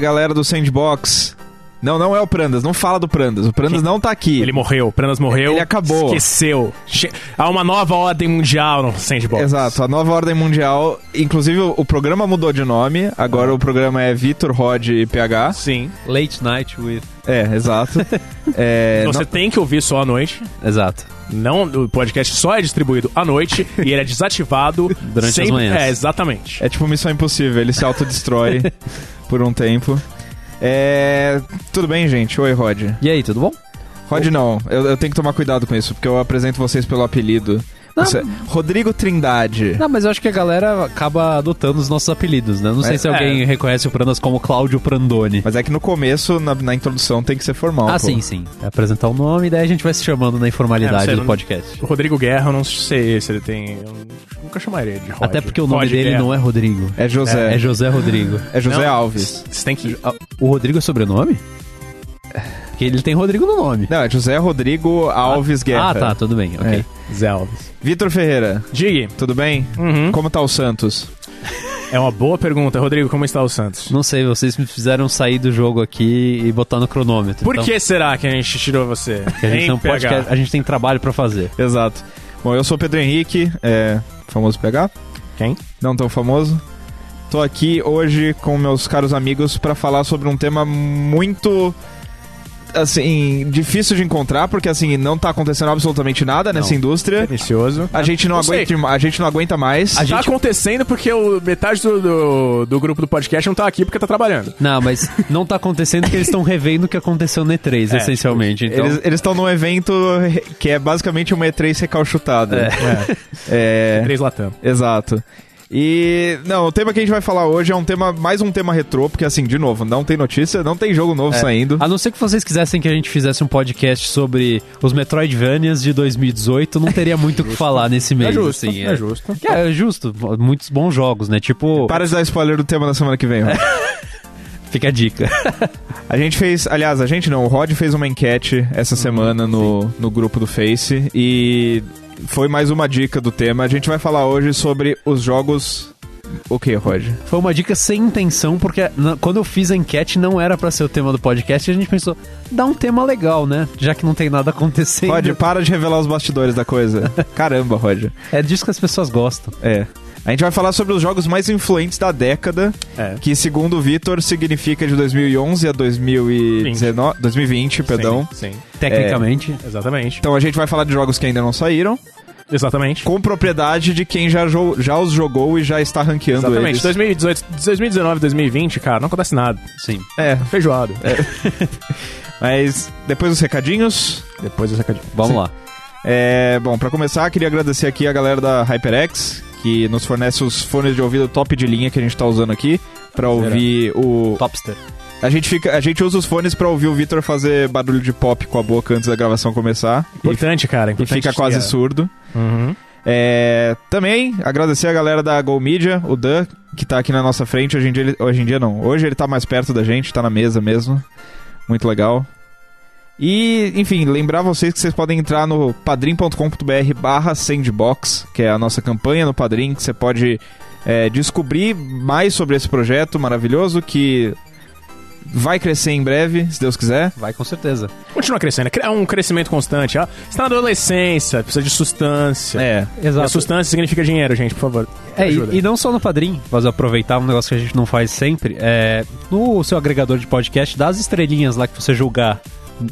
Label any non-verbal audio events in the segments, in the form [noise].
Galera do Sandbox. Não, não é o Prandas, não fala do Prandas. O Prandas não tá aqui. Ele morreu, o Prandas morreu. Ele acabou. Esqueceu. Che- Há uma nova ordem mundial no Sandbox. Exato, a nova ordem mundial. Inclusive, o, programa mudou de nome. Agora o programa é Vitor, Rod e PH. Sim. Late Night with. É, exato. [laughs] É, Você não- tem que ouvir só à noite. Exato. Não, o podcast só é distribuído à noite [laughs] e ele é desativado Durante as sempre- manhãs. É, exatamente. é tipo Missão Impossível, ele se autodestrói [laughs] por um tempo. É. Tudo bem, gente? Oi, Rod. E aí, tudo bom? Rod, não. Eu, eu tenho que tomar cuidado com isso, porque eu apresento vocês pelo apelido. Não. Você- Rodrigo Trindade. Não, mas eu acho que a galera acaba adotando os nossos apelidos, né? Não sei É, se alguém reconhece o Prandas como Cláudio Prandoni. Mas é que no começo, na, na introdução, tem que ser formal. ah, pô. sim, sim. É apresentar o nome e daí a gente vai se chamando na É, informalidade você do não- podcast. O Rodrigo Guerra, eu não sei se ele tem. Eu nunca chamaria ele de Rod. Até porque o nome Rod dele Guerra. não é Rodrigo. É José. É José Rodrigo. É José Não, Alves. Você tem que. Ah, O Rodrigo é sobrenome? Porque ele tem Rodrigo no nome. Não, é José Rodrigo Alves Guerra. Ah, tá, tudo bem, ok. Zé Alves. Vitor Ferreira, Diga. tudo bem? Uhum. Como tá o Santos? É uma boa pergunta. Rodrigo, como está o Santos? Não sei, vocês me fizeram sair do jogo aqui e botar no cronômetro. Por então, que será que a gente tirou você? porque a gente não pode, a gente tem trabalho pra fazer. Exato. Bom, eu sou o Pedro Henrique, é, famoso PH, Quem? não tão famoso. Tô aqui hoje com meus caros amigos pra falar sobre um tema muito assim, difícil de encontrar, porque assim, não tá acontecendo absolutamente nada nessa Não. indústria. Delicioso. A gente não, Não sei. aguenta, a gente não aguenta mais. Tá acontecendo porque o, metade do, do, do grupo do podcast não tá aqui porque tá trabalhando. Não, mas não tá acontecendo porque eles estão revendo o que aconteceu no E3, É, essencialmente. Então, Eles estão num evento que é basicamente uma E3 recalchutada. É. É, Três Latam. exato. E, não, o tema que a gente vai falar hoje é um tema, mais um tema retrô, porque assim, de novo, não tem notícia, não tem jogo novo É. saindo. A não ser que vocês quisessem que a gente fizesse um podcast sobre os Metroidvanias de 2018, não teria muito o que falar nesse mês. É justo, assim, é justo. Que É, justo. Muitos bons jogos, né? Tipo, Para de dar spoiler do tema da semana que vem, [laughs] fica a dica. [laughs] A gente fez, aliás, a gente não, o Rod fez uma enquete essa Uhum, semana no, no grupo do Face e foi mais uma dica do tema. A gente vai falar hoje sobre os jogos. O que, Rod? Foi uma dica sem intenção, porque na- quando eu fiz a enquete não era pra ser o tema do podcast e a gente pensou, dá um tema legal, né? Já que não tem nada acontecendo. Rod, para de revelar os bastidores da coisa. [laughs] Caramba, Rod. É disso que as pessoas gostam. É. A gente vai falar sobre os jogos mais influentes da década, É. que segundo o Vitor significa de 2011 a 2019, 2020, perdão. Sim, sim. Tecnicamente. Exatamente. Então a gente vai falar de jogos que ainda não saíram, Exatamente. com propriedade de quem já, jo- já os jogou e já está ranqueando Exatamente. eles. 2018, 2019, 2020, cara, não acontece nada. Sim. É, Feijoado. [laughs] mas depois dos recadinhos, Depois do recadinho. Vamos Sim. lá. é, bom, pra começar, queria agradecer aqui a galera da HyperX, que nos fornece os fones de ouvido top de linha que a gente tá usando aqui pra ouvir o Topster. A gente, fica, a gente usa os fones pra ouvir o Vitor fazer barulho de pop com a boca antes da gravação começar. Importante, cara. E Importante fica quase chegar. surdo. Uhum. É, também agradecer a galera da Go Media, o Dan, que tá aqui na nossa frente. Hoje em dia, ele- hoje em dia não. Hoje ele tá mais perto da gente, tá na mesa mesmo. Muito legal. E, enfim, lembrar vocês que vocês podem entrar no padrim.com.br barra sandbox, que é a nossa campanha no Padrim, que você pode é, descobrir mais sobre esse projeto maravilhoso que vai crescer em breve, se Deus quiser. Vai com certeza. Continua crescendo. É um crescimento constante. ó. Você tá na adolescência, precisa de sustância. É, E a Exato. sustância significa dinheiro, gente, por favor. É, e, e não só no Padrim, mas aproveitar um negócio que a gente não faz sempre, é no seu agregador de podcast, dá as estrelinhas lá que você julgar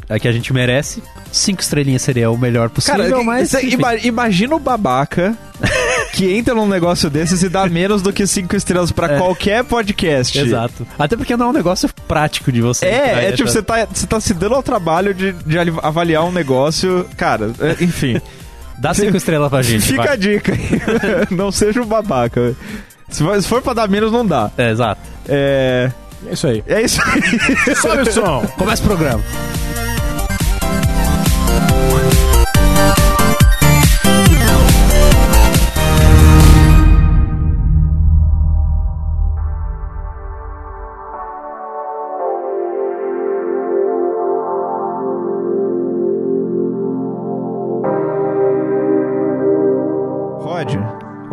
é, que a gente merece. Cinco estrelinhas seria o melhor possível, Cara, mas... cê ima- imagina o babaca que entra num negócio desses e dá menos do que cinco estrelas pra [laughs] É. qualquer podcast. Exato. Até porque não é um negócio prático de você. É, é tipo, você tá, você tá se dando ao trabalho de, de ali- avaliar um negócio. Cara, é, enfim. [laughs] Dá cinco estrelas pra gente, Fica vai. a dica. [laughs] não seja um babaca. Se for, se for pra dar menos, não dá. É, exato. É. É isso aí. É isso aí. Sobe o som. Começa o programa.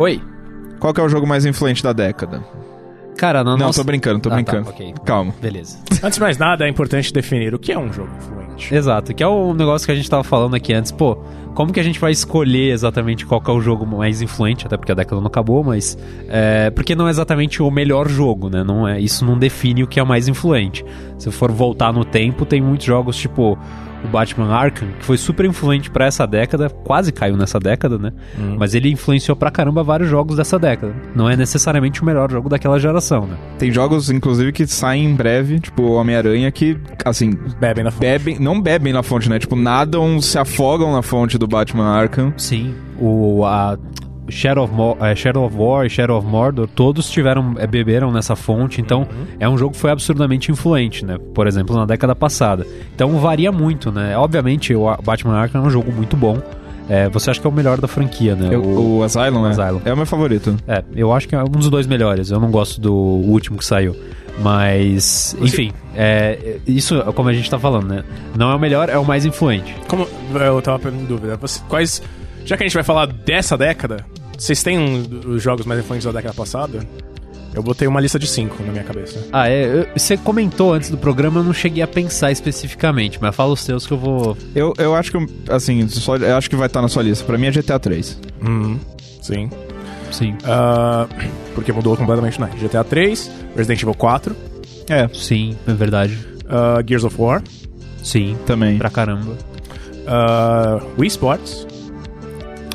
Oi. qual que é o jogo mais influente da década? Cara, na Não, nossa... tô brincando, tô Ah, tá, brincando. ok. Calma. Beleza. Antes de mais nada, é importante definir o que é um jogo influente. Exato, que é o negócio que a gente tava falando aqui antes. Pô, como que a gente vai escolher exatamente qual que é o jogo mais influente? Até porque a década não acabou, mas. É, porque não é exatamente o melhor jogo, né? Não é, isso não define o que é o mais influente. Se for voltar no tempo, tem muitos jogos tipo o Batman Arkham, que foi super influente pra essa década, quase caiu nessa década, né? Mas ele influenciou pra caramba vários jogos dessa década. Não é necessariamente o melhor jogo daquela geração, né? Tem jogos, inclusive, que saem em breve, tipo Homem-Aranha, que, assim, Bebem na fonte. bebem, não bebem na fonte, né? Tipo, nadam, se afogam na fonte do Batman Arkham. Sim. O a Shadow of, Mo- eh, Shadow of War e Shadow of Mordor, todos tiveram eh, beberam nessa fonte, então é um jogo que foi absurdamente influente, né? Por exemplo, na década passada. Então varia muito, né? Obviamente, o Batman Arkham é um jogo muito bom. É, você acha que é o melhor da franquia, né? Eu- O- o, Asylum, é. Asylum. É o meu favorito. É, eu acho que é um dos dois melhores. Eu não gosto do último que saiu. Mas, enfim, é, isso, como a gente tá falando, né? Não é o melhor, é o mais influente. Como eu tava em dúvida, você- quais. Já que a gente vai falar dessa década, vocês têm um- os jogos mais influentes da década passada? Eu botei uma lista de cinco na minha cabeça. Ah, é. eu- Você comentou antes do programa, eu não cheguei a pensar especificamente, mas fala os teus que eu vou. Eu, eu acho que, assim, só, eu acho que vai estar na sua lista. Pra mim é GTA 3. Uhum. Sim. Sim. Ah, porque mudou completamente, né? GTA 3, Resident Evil 4, É, Sim, é verdade. ah, Gears of War, Sim. também. Pra caramba. ah, Wii Sports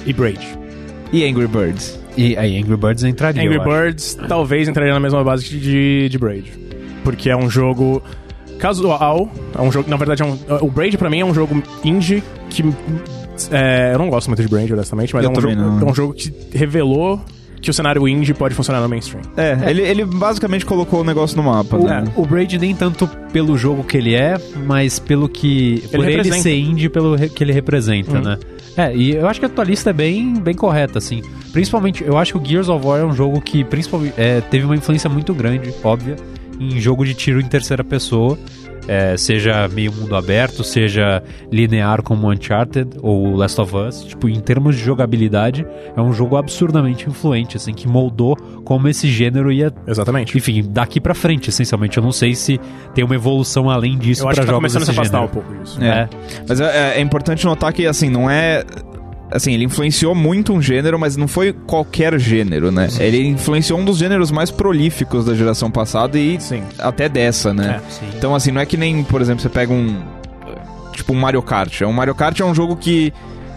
e Braid. E Angry Birds. E aí, Angry Birds entraria. Angry eu acho. Birds talvez entraria na mesma base de, de Braid. Porque é um jogo casual. É um jogo. Na verdade, é um, o Braid pra mim é um jogo indie que. é, eu não gosto muito de Braid, honestamente, mas é um, jogo, é um jogo que revelou que o cenário indie pode funcionar no mainstream. É, Ele, ele basicamente colocou o negócio no mapa, O, né? o Braid nem tanto pelo jogo que ele é, mas pelo que. por ele representa. ser indie, pelo que ele representa, Hum. né? É, e eu acho que a tua lista é bem, bem correta, assim. Principalmente, eu acho que o Gears of War é um jogo que principalmente, é, teve uma influência muito grande, óbvia, em jogo de tiro em terceira pessoa. É, seja meio mundo aberto, seja linear como Uncharted ou Last of Us. Tipo, em termos de jogabilidade, é um jogo absurdamente influente, assim, que moldou como esse gênero ia Exatamente. enfim, daqui pra frente, essencialmente. Eu não sei se tem uma evolução além disso eu acho pra que tá jogos começando a se afastar um pouco disso. É. Mas é, é importante notar que, assim, não é. Assim, ele influenciou muito um gênero, mas não foi qualquer gênero, né? Ele influenciou um dos gêneros mais prolíficos da geração passada e Sim. até dessa, né? É, sim. Então, assim, não é que nem, por exemplo, você pega um. Tipo, um Mario Kart. Um Mario Kart é um jogo que,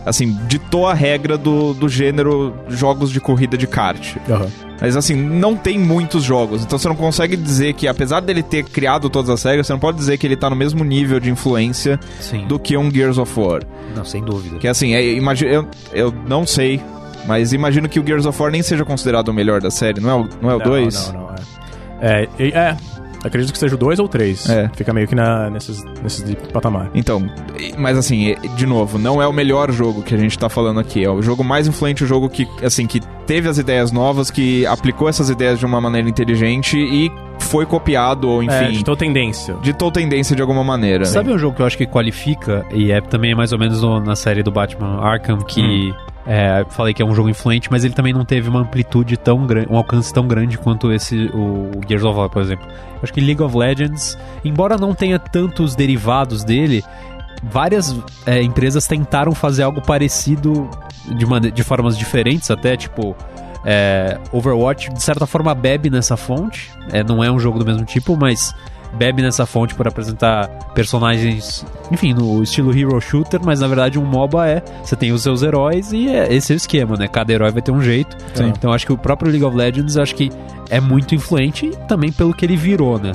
assim, ditou a regra do, do gênero jogos de corrida de kart. Aham. Mas assim, não tem muitos jogos. Então você não consegue dizer que, apesar dele ter criado todas as regras, você não pode dizer que ele tá no mesmo nível de influência Sim. do que um Gears of War. Não, sem dúvida. Que assim, é, imagi- eu, eu não sei, mas imagino que o Gears of War nem seja considerado o melhor da série, não é o 2? Não é o Não, dois? Não, não, é. É, é. Acredito que seja o 2 ou 3. É. Fica meio que na, nesses, nesses de patamar. Então, mas assim, de novo, não é o melhor jogo que a gente tá falando aqui. É o jogo mais influente, o jogo que, assim, que teve as ideias novas, que aplicou essas ideias de uma maneira inteligente e foi copiado, ou É, enfim, ditou tendência. ditou tendência de alguma maneira. Sabe um jogo que eu acho que qualifica, e é também mais ou menos no- na série do Batman Arkham, que é, falei que é um jogo influente, mas ele também não teve uma amplitude tão grande, um alcance tão grande quanto esse, o, Gears of War, por exemplo. Acho que League of Legends, embora não tenha tantos derivados dele, várias é, empresas tentaram fazer algo parecido de, mane- de formas diferentes, até tipo. é, Overwatch, de certa forma, bebe nessa fonte. É, não é um jogo do mesmo tipo, mas bebe nessa fonte por apresentar personagens, enfim, no estilo hero shooter, mas na verdade um MOBA é, você tem os seus heróis e é, esse é o esquema, né? Cada herói vai ter um jeito. Sim. Então acho que o próprio League of Legends acho que é muito influente também pelo que ele virou, né?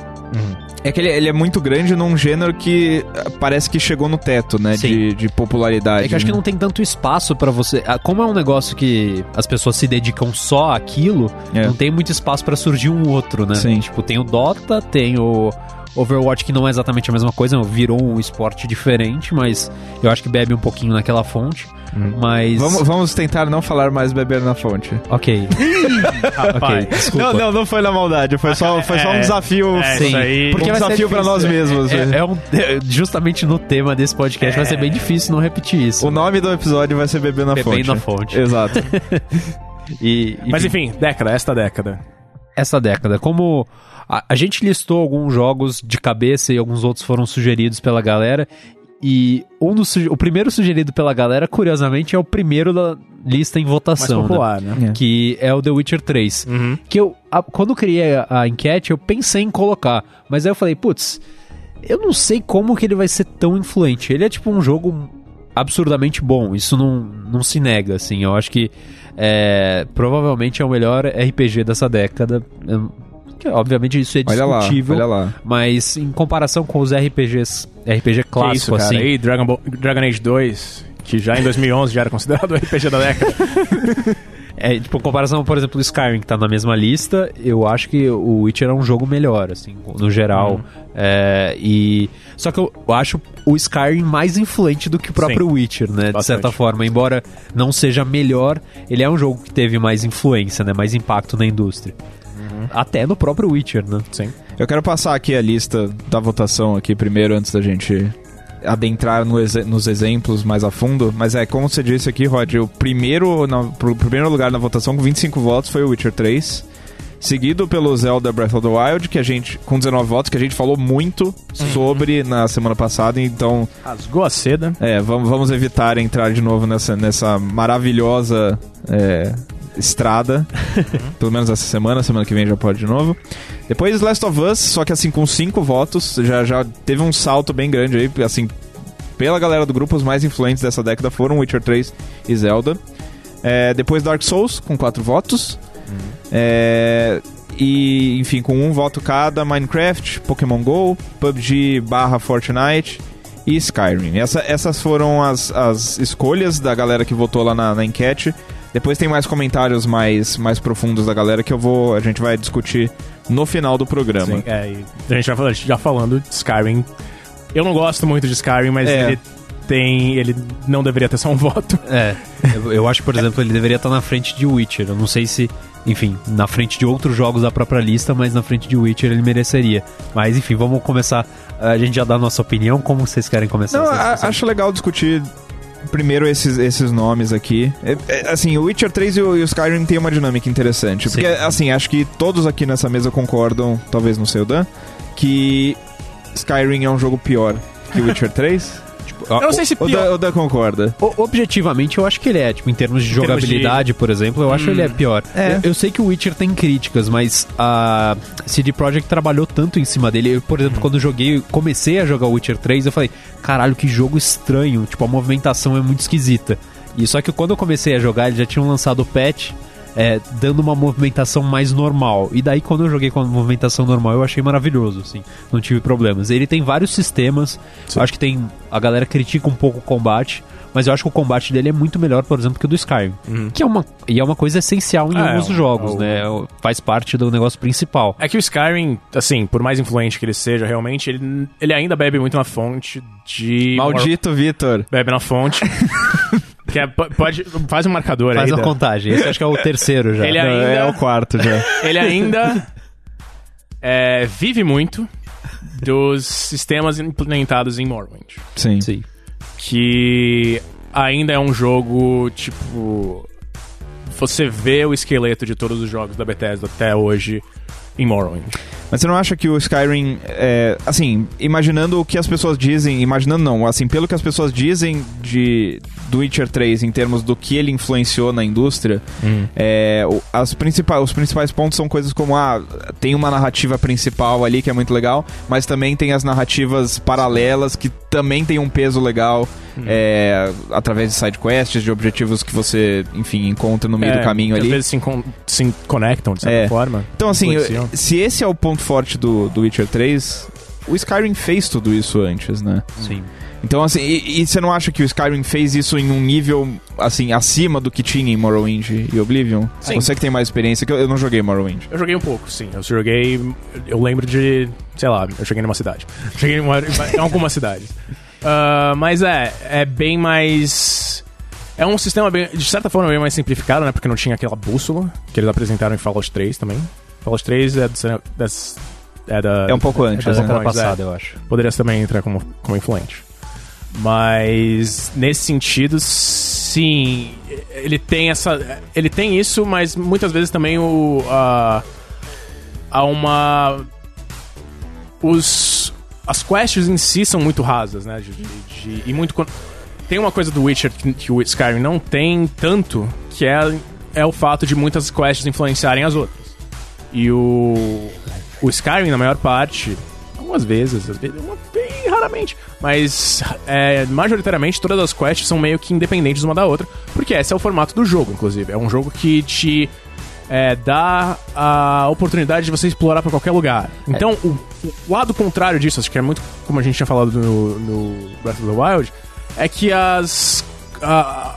É que ele, ele é muito grande num gênero que ah, parece que chegou no teto, né? De, de popularidade. É que eu acho né? que não tem tanto espaço pra você. ah, Como é um negócio que as pessoas se dedicam só àquilo, É. não tem muito espaço pra surgir um outro, né? Sim. Tipo, tem o Dota, tem o Overwatch, que não é exatamente a mesma coisa, virou um esporte diferente, mas eu acho que bebe um pouquinho naquela fonte. Mas. Vamos, vamos tentar não falar mais beber na fonte. Ok. [laughs] ok, desculpa. Não, não, não foi na maldade. Foi só, foi só um É, desafio. é, Sim, aí. porque um desafio pra nós mesmos. É, né? é um- é, justamente no tema desse podcast vai ser bem difícil não repetir isso. O nome do episódio vai ser Beber na Beber Fonte. na Fonte. Exato. [laughs] E, Mas enfim, década, esta década. essa década. Como a, a gente listou alguns jogos de cabeça e alguns outros foram sugeridos pela galera. E um dos, o primeiro sugerido pela galera, curiosamente, é o primeiro da lista em Mais votação. né? popular, né? É. Que é o The Witcher 3. Uhum. Que eu, a- quando eu criei a, a enquete, eu pensei em colocar. Mas aí eu falei, putz, eu não sei como que ele vai ser tão influente. Ele é tipo um jogo absurdamente bom. Isso não, não se nega, assim. Eu acho que é, provavelmente é o melhor RPG dessa década. Eu- que, obviamente isso é Olha lá, discutível. olha lá. Mas em comparação com os RPGs, RPG Que clássico, isso, cara. assim. E Dragon, Ball- Dragon Age 2, que já em 2011 já era considerado o RPG da década. [laughs] É, tipo, em comparação, por exemplo, do Skyrim, que tá na mesma lista, eu acho que o Witcher é um jogo melhor, assim, no geral. É, e... Só que eu acho o Skyrim mais influente do que o próprio Sim, Witcher, né? De bastante. certa forma. Embora não seja melhor, ele é um jogo que teve mais influência, né? Mais impacto na indústria. Até no próprio Witcher, né? Sim. Eu quero passar aqui a lista da votação aqui primeiro, antes da gente adentrar no exe- nos exemplos mais a fundo. Mas é, como você disse aqui, Rod, o primeiro, na, pro primeiro lugar na votação com 25 votos foi o Witcher 3. Seguido pelo Zelda Breath of the Wild, que a gente, com 19 votos, que a gente falou muito sobre na semana passada, então Rasgou a seda. é, vamos, vamos evitar entrar de novo nessa, nessa maravilhosa é, estrada. Pelo menos essa semana, semana que vem já pode de novo. Depois Last of Us, só que assim, com cinco votos, já, já teve um salto bem grande aí, assim, pela galera do grupo, os mais influentes dessa década foram Witcher 3 e Zelda. É, depois Dark Souls, com quatro votos. É, e, enfim, com um voto cada, Minecraft, Pokémon GO, PUBG barra Fortnite e Skyrim. Essa- essas foram as, as escolhas da galera que votou lá na, na enquete. Depois tem mais comentários mais, mais profundos da galera que eu vou. A gente vai discutir no final do programa. Sim, é, a gente já, fal- já falando de Skyrim. Eu não gosto muito de Skyrim, mas É. ele tem. Ele não deveria ter só um [laughs] voto. É, eu, eu acho, por exemplo, ele deveria estar na frente de Witcher. Eu não sei se, enfim, na frente de outros jogos da própria lista, mas na frente de Witcher ele mereceria. Mas enfim, vamos começar. A gente já dá a nossa opinião. Como vocês querem começar? Não, essa a- discussão? acho legal discutir primeiro esses, esses nomes aqui. É- é, assim, o Witcher 3 e o, e o Skyrim tem uma dinâmica interessante. Porque, Sim. assim, acho que todos aqui nessa mesa concordam, talvez não sei o Dan, que Skyrim é um jogo pior que o Witcher 3. [laughs] Eu não sei se O Dan, pior. o Dan concorda. O- Objetivamente, eu acho que ele é, tipo, em termos de Em termos jogabilidade, por exemplo, eu acho que ele é pior. É. Eu, eu sei que o Witcher tem críticas, mas a CD Projekt trabalhou tanto em cima dele. Eu, por exemplo, quando eu joguei, comecei a jogar o Witcher 3, eu falei, caralho, que jogo estranho. Tipo, a movimentação é muito esquisita. E só que quando eu comecei a jogar, eles já tinham lançado o patch. É, dando uma movimentação mais normal. E daí, quando eu joguei com a movimentação normal, eu achei maravilhoso, assim. Não tive problemas. Ele tem vários sistemas. Eu acho que tem. A galera critica um pouco o combate. Mas eu acho que o combate dele é muito melhor, por exemplo, que o do Skyrim. Que é uma, e é uma coisa essencial em É, alguns jogos, o- né? Faz parte do negócio principal. É que o Skyrim, assim, por mais influente que ele seja, realmente, ele, ele ainda bebe muito na fonte de. Maldito Vitor. Bebe na fonte. [laughs] que é, po- pode, faz um marcador Faz aí. a Dan. contagem. Esse acho que é o terceiro já. Ele ainda- É o quarto já. Ele ainda [laughs] é, vive muito dos sistemas implementados em Morrowind. Sim. Sim. Que ainda é um jogo, tipo. Você vê o esqueleto de todos os jogos da Bethesda até hoje em Morrowind. Mas você não acha que o Skyrim, é, assim, imaginando o que as pessoas dizem, imaginando não, assim, pelo que as pessoas dizem de do Witcher 3 em termos do que ele influenciou na indústria, é, o- as principais, os principais pontos são coisas como, ah, tem uma narrativa principal ali que é muito legal, mas também tem as narrativas paralelas que também tem um peso legal, é, através de side quests, de objetivos que você, enfim, encontra no meio É, do caminho ali. Às vezes se, se conectam, de certa É. forma. Então, assim, Influenciam. se esse é o ponto forte do, do Witcher 3, o Skyrim fez tudo isso antes, né? Sim. Então, assim, e, e você não acha que o Skyrim fez isso em um nível, assim, acima do que tinha em Morrowind e Oblivion? Sim. Você que tem mais experiência, que eu, eu não joguei Morrowind. Eu joguei um pouco, sim. Eu joguei. Eu lembro de. Sei lá, eu cheguei numa cidade. [laughs] Cheguei em, uma, em algumas cidades. Ah, mas é, é bem mais. É um sistema, bem, de certa forma, bem mais simplificado, né? Porque não tinha aquela bússola que eles apresentaram em Fallout 3 também. Fallout 3 é, do- das, é da. É um pouco antes, é das né? Década Pois é. passada, eu acho. poderia também entrar como, como influente. Mas nesse sentido, sim, ele tem essa, ele tem isso, mas muitas vezes também o a a uma. Os. As quests em si são muito rasas, né? De, de- de- e muito. Tem uma coisa do Witcher que, que o Skyrim não tem tanto, que é, é o fato de muitas quests influenciarem as outras. E o. O Skyrim, na maior parte, algumas vezes, às vezes, uma- bem raramente, mas é, majoritariamente todas as quests são meio que independentes uma da outra, porque esse é o formato do jogo, inclusive. É um jogo que te é, dá a oportunidade de você explorar pra qualquer lugar. Então, o, o lado contrário disso, acho que é muito como a gente tinha falado no, no Breath of the Wild, é que as. A,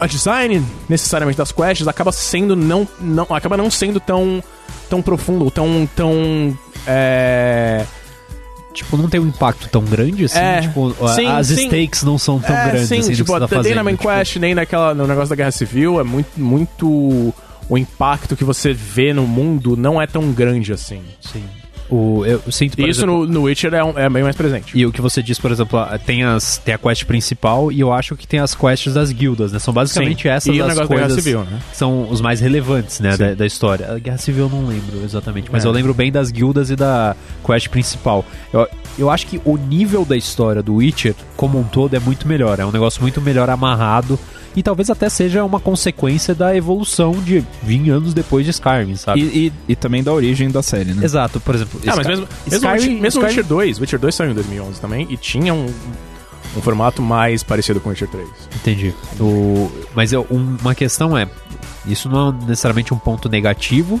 a design necessariamente das quests acaba sendo não, não acaba não sendo tão tão profundo, tão tão é, Tipo, não tem um impacto tão grande assim. É, tipo, sim, as sim. stakes não são tão é, grandes sim, assim do tipo, que você tá fazendo. nem na main tipo, quest, nem naquela, no negócio da Guerra Civil, é muito, muito... O impacto que você vê no mundo não é tão grande assim. Sim. O, eu sinto, por E isso exemplo, no, no Witcher é, um- é bem mais presente. E o que você diz, por exemplo, ah, tem, as, tem a quest principal e eu acho que tem as quests das guildas, né? São basicamente Sim. essas E o as negócio da Guerra coisas Civil, né? que são os mais relevantes, né, da, da história. A Guerra Civil eu não lembro exatamente, mas É. eu lembro bem das guildas e da quest principal. Eu, eu acho que o nível da história do Witcher, como um todo, é muito melhor. É um negócio muito melhor amarrado e talvez até seja uma consequência da evolução de 20 anos depois de Skyrim, sabe? E, e, e também da origem da série, né? Exato, por exemplo. Ah, mas Sky- mesmo, mesmo, Skyrim- Witcher, mesmo Skyrim- Witcher 2, Witcher 2 saiu em 2011 também, e tinha um, um formato mais parecido com Witcher 3. Entendi. O... Mas eu, um- uma questão é: isso não é necessariamente um ponto negativo,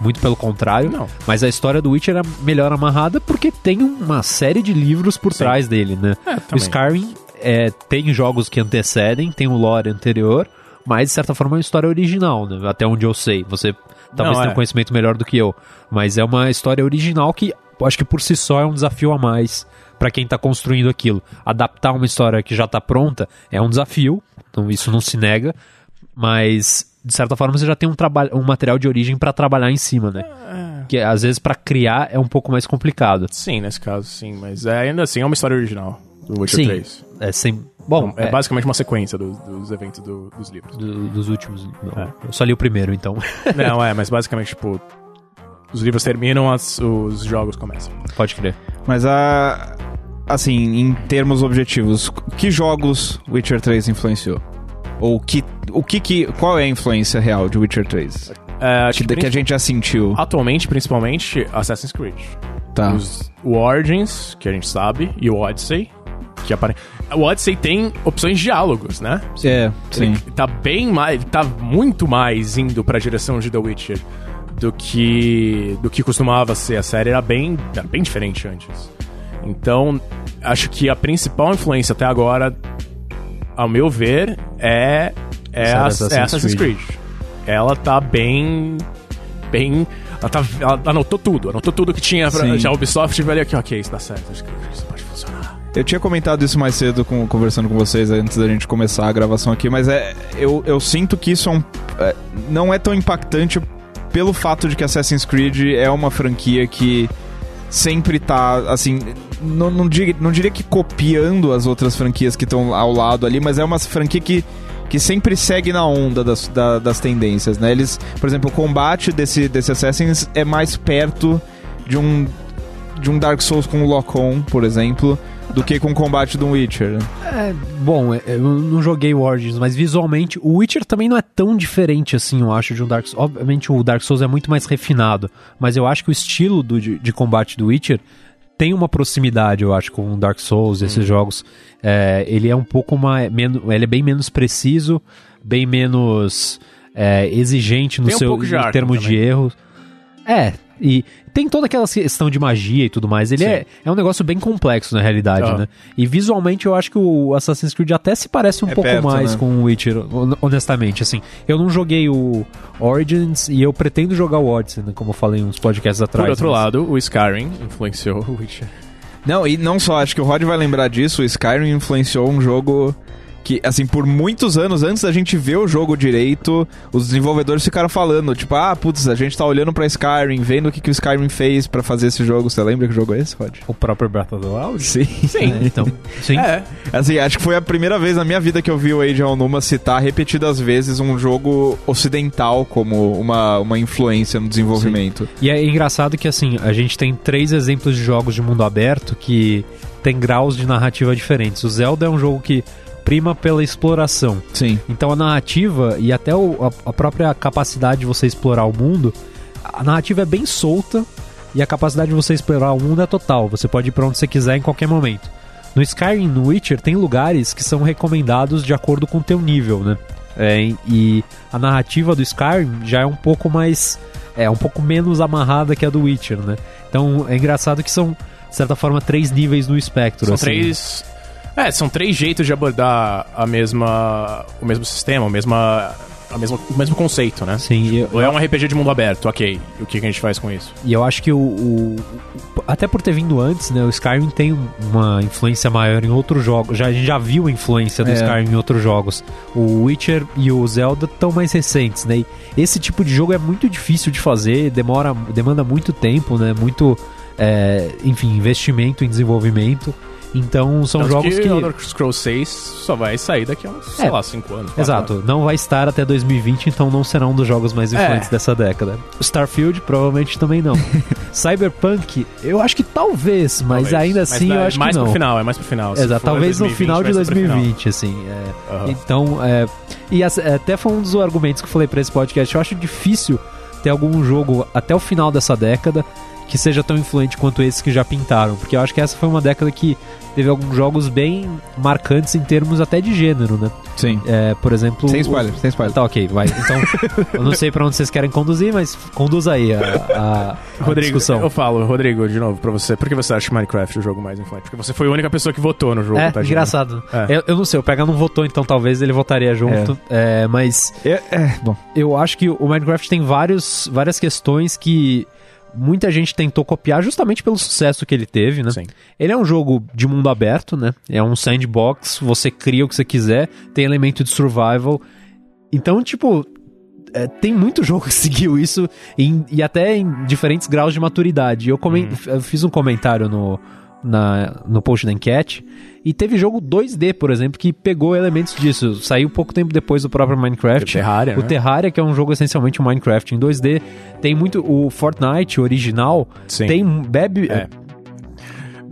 muito pelo contrário. Não. Mas a história do Witcher é melhor amarrada porque tem uma série de livros por Sim. trás dele, né? É, o. Skyrim é, tem jogos que antecedem, tem o lore anterior, mas de certa forma é uma história original, né? Até onde eu sei. Você talvez Não, tenha é. um conhecimento melhor do que eu. Mas é uma história original que acho que por si só é um desafio a mais pra quem tá construindo aquilo. Adaptar uma história que já tá pronta é um desafio, então isso não se nega, mas de certa forma você já tem um, trabalho, um material de origem pra trabalhar em cima, né? Que às vezes pra criar é um pouco mais complicado. Sim, nesse caso, sim, mas é, ainda assim é uma história original do Witcher Sim. 3. É sem. Bom, é, é, basicamente uma sequência do- dos eventos do- dos livros. do- dos últimos. não. É. Eu só li o primeiro, então. [laughs] Não, é, mas basicamente, tipo, os livros terminam, as- os jogos começam. Pode crer. Mas a. Assim, em termos objetivos, que jogos Witcher 3 influenciou? Ou que, o que, que qual é a influência real de Witcher 3? É, Que, que, que a gente já sentiu. Atualmente, principalmente, Assassin's Creed. Tá. Os, o Origins, que a gente sabe, e o Odyssey, que apare... O Odyssey tem opções de diálogos, né? É, sim. Tá bem mais. Tá muito mais indo pra direção de The Witcher do que. do que costumava ser. A série era bem. Era bem diferente antes. Então, acho que a principal influência até agora, ao meu ver, é. É, a, Assassin's é Assassin's Creed. Ela tá bem. Bem. Ela, tá, ela anotou tudo, anotou tudo que tinha pra, já a Ubisoft e veio aqui, ok, isso dá certo, acho que isso. Eu tinha comentado isso mais cedo com- conversando com vocês antes da gente começar a gravação aqui, mas é eu, eu sinto que isso é um, é, não é tão impactante pelo fato de que Assassin's Creed é uma franquia que sempre tá, assim, não, não, diria, não diria que copiando as outras franquias que estão ao lado ali, mas é uma franquia que, que sempre segue na onda das, da- das tendências, né? Eles, por exemplo, o combate desse, desse Assassin's é mais perto de um de um Dark Souls com o Lock-On, por exemplo, do que com o combate do Witcher. né? É, bom, é, eu não joguei o Origins, mas visualmente o Witcher também não é tão diferente assim, eu acho, de um Dark Souls. Obviamente o Dark Souls é muito mais refinado, mas eu acho que o estilo do, de, de combate do Witcher tem uma proximidade, eu acho, com o Dark Souls, esses jogos. É, ele é um pouco mais. Menos, ele é bem menos preciso, bem menos é, exigente no Tem um seu de em termos de também. erros. É, e tem toda aquela questão de magia e tudo mais. Ele Sim. é, é um negócio bem complexo, na realidade, Ah. né? E visualmente eu acho que o Assassin's Creed até se parece um É pouco perto, mais né? com o Witcher, hon- honestamente, assim. Eu não joguei o Origins e eu pretendo jogar o Odyssey, né, como eu falei uns podcasts atrás. Por outro mas- lado, o Skyrim influenciou o Witcher. Não, e não só, acho que o Rod vai lembrar disso, o Skyrim influenciou um jogo que, assim, por muitos anos, antes da gente ver o jogo direito, os desenvolvedores ficaram falando, tipo, ah, putz, a gente tá olhando pra Skyrim, vendo o que, que o Skyrim fez pra fazer esse jogo. Você lembra que jogo é esse, Rod? O próprio Breath of the Wild? Sim. Sim. É, [laughs] então, sim. É. Assim, acho que foi a primeira vez na minha vida que eu vi o Age Numa citar repetidas vezes um jogo ocidental como uma, uma influência no desenvolvimento. E é engraçado que, assim, a gente tem três exemplos de jogos de mundo aberto que tem graus de narrativa diferentes. O Zelda é um jogo que prima pela exploração. Sim. Então a narrativa e até o- a, a própria capacidade de você explorar o mundo, a narrativa é bem solta e a capacidade de você explorar o mundo é total. Você pode ir pra onde você quiser em qualquer momento. No Skyrim, no Witcher, tem lugares que são recomendados de acordo com o teu nível, né? É, e a narrativa do Skyrim já é um pouco mais. É um pouco menos amarrada que a do Witcher, né? Então é engraçado que são, de certa forma, três níveis no espectro. São assim. três. É, são três jeitos de abordar a mesma. o mesmo sistema, o mesma. A mesma, o mesmo conceito, né? Sim, e eu, Ou é um RPG de mundo aberto, ok. O que, que a gente faz com isso? E eu acho que o, o- o- Até por ter vindo antes, né? O Skyrim tem uma influência maior em outros jogos. Já, a gente já viu a influência do É. Skyrim em outros jogos. O Witcher e o Zelda estão mais recentes, né? E esse tipo de jogo é muito difícil de fazer, demora, demanda muito tempo, né? Muito. é, enfim, investimento em desenvolvimento. Então são Tanto jogos que, que. Elder Scrolls 6 só vai sair daqui a uns, sei É. lá, 5 anos. Exato, não vai estar até 2020, então não será um dos jogos mais É. influentes dessa década. Starfield, provavelmente também não. [laughs] Cyberpunk, eu acho que talvez, mas Talvez. ainda Mas assim dá- eu acho mais que não. pro final, é mais pro final. Exato, talvez no 2020, final de vai ser pro final. 2020, assim. é. Aham. Então, é, e até foi um dos argumentos que eu falei pra esse podcast. Eu acho difícil ter algum jogo até o final dessa década que seja tão influente quanto esses que já pintaram, porque eu acho que essa foi uma década que teve alguns jogos bem marcantes em termos até de gênero, né? Sim. É, por exemplo, Sem o- spoiler, sem spoiler. Tá, ok, vai. Então, [laughs] eu não sei pra onde vocês querem conduzir, mas conduz aí a, a- a Rodrigo, discussão. eu falo, Rodrigo, de novo, pra você. Por que você acha Minecraft o jogo mais influente? Porque você foi a única pessoa que votou no jogo, É, tá, engraçado. É. Eu, eu não sei, o Pega não votou, então talvez ele votaria junto. É, mas É, é, bom. eu acho que o Minecraft tem vários, várias questões que muita gente tentou copiar justamente pelo sucesso que ele teve, né? Sim. Ele é um jogo de mundo aberto, né? É um sandbox, você cria o que você quiser, tem elemento de survival. Então, tipo, é, tem muito [laughs] jogo que seguiu isso em- e até em diferentes graus de maturidade. Eu, comen- eu fiz um comentário no, na, no post da enquete e teve jogo 2D, por exemplo, que pegou elementos disso. Saiu pouco tempo depois do próprio Minecraft. O Terraria, O né? Terraria, que é um jogo essencialmente um Minecraft em 2D. Tem muito. O Fortnite original Sim. tem. Bebe. É.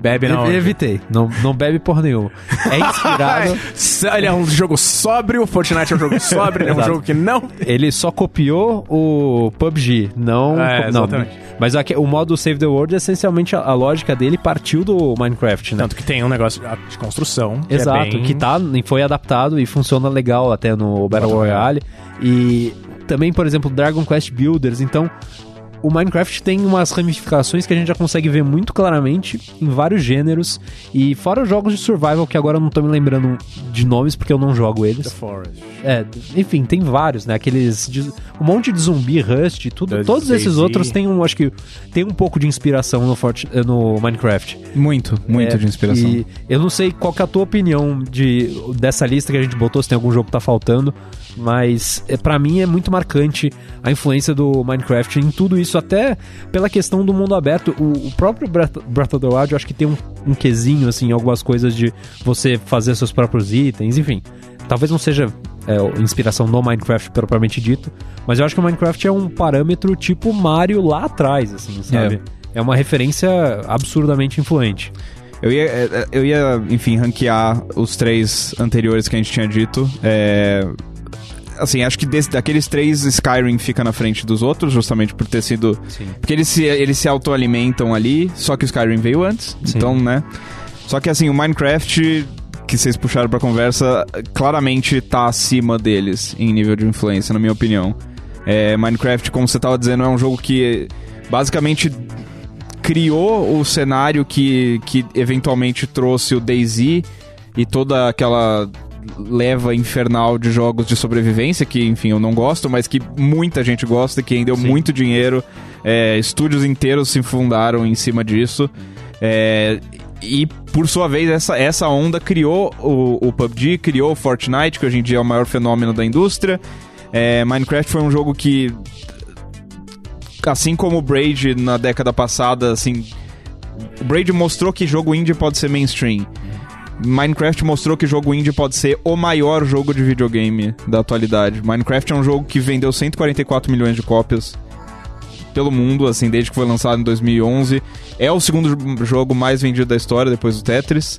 Bebe na Eu-. Evitei, não, não bebe por nenhuma. É [laughs] inspirado. Ele é um jogo sóbrio, Fortnite é um jogo sóbrio, ele é um jogo que não. Ele só copiou o PUBG, não. É, não mas aqui, o modo Save the World, essencialmente, a, a lógica dele partiu do Minecraft, né? Tanto que tem um negócio de construção. Que Exato, é bem... que tá, foi adaptado e funciona legal até no Battle Royale. E também, por exemplo, Dragon Quest Builders. Então, o Minecraft tem umas ramificações que a gente já consegue ver muito claramente em vários gêneros. E fora os jogos de survival, que agora eu não tô me lembrando de nomes porque eu não jogo The eles. Forest. É, enfim, tem vários, né? Aqueles. de- um monte de zumbi, Rust, tudo. The todos esses outros têm um. Acho que tem um pouco de inspiração no, Fort, no Minecraft. Muito, muito É, de inspiração. E eu não sei qual é a tua opinião de, dessa lista que a gente botou, se tem algum jogo que tá faltando, mas é, para mim é muito marcante a influência do Minecraft em tudo isso, até pela questão do mundo aberto. O, o próprio Breath, of the Wild, eu acho que tem um, um quesinho, assim, algumas coisas de você fazer seus próprios itens, enfim. Talvez não seja é, inspiração no Minecraft propriamente dito, mas eu acho que o Minecraft é um parâmetro tipo Mario lá atrás, assim, sabe? É uma referência absurdamente influente. Eu ia, é, é, eu ia, enfim, ranquear os três anteriores que a gente tinha dito. É, Assim, acho que desse- daqueles três, Skyrim fica na frente dos outros, justamente por ter sido. Sim. Porque eles se, eles se autoalimentam ali, só que o Skyrim veio antes. Sim. Então, né? Só que assim, o Minecraft, que vocês puxaram pra conversa, claramente tá acima deles em nível de influência, na minha opinião. É, Minecraft, como você tava dizendo, é um jogo que basicamente criou o cenário que, que eventualmente trouxe o DayZ e toda aquela leva infernal de jogos de sobrevivência, que, enfim, eu não gosto, mas que muita gente gosta, que rendeu Sim. muito dinheiro. É, estúdios inteiros se fundaram em cima disso. É, e, por sua vez, essa, essa onda criou o, o PUBG, criou o Fortnite, que hoje em dia é o maior fenômeno da indústria. É, Minecraft foi um jogo que, assim como o Braid na década passada, assim, o Braid mostrou que jogo indie pode ser mainstream. Minecraft mostrou que jogo indie pode ser o maior jogo de videogame da atualidade. Minecraft é um jogo que vendeu 144 milhões de cópias pelo mundo, assim, desde que foi lançado em 2011. É o segundo jogo mais vendido da história, depois do Tetris.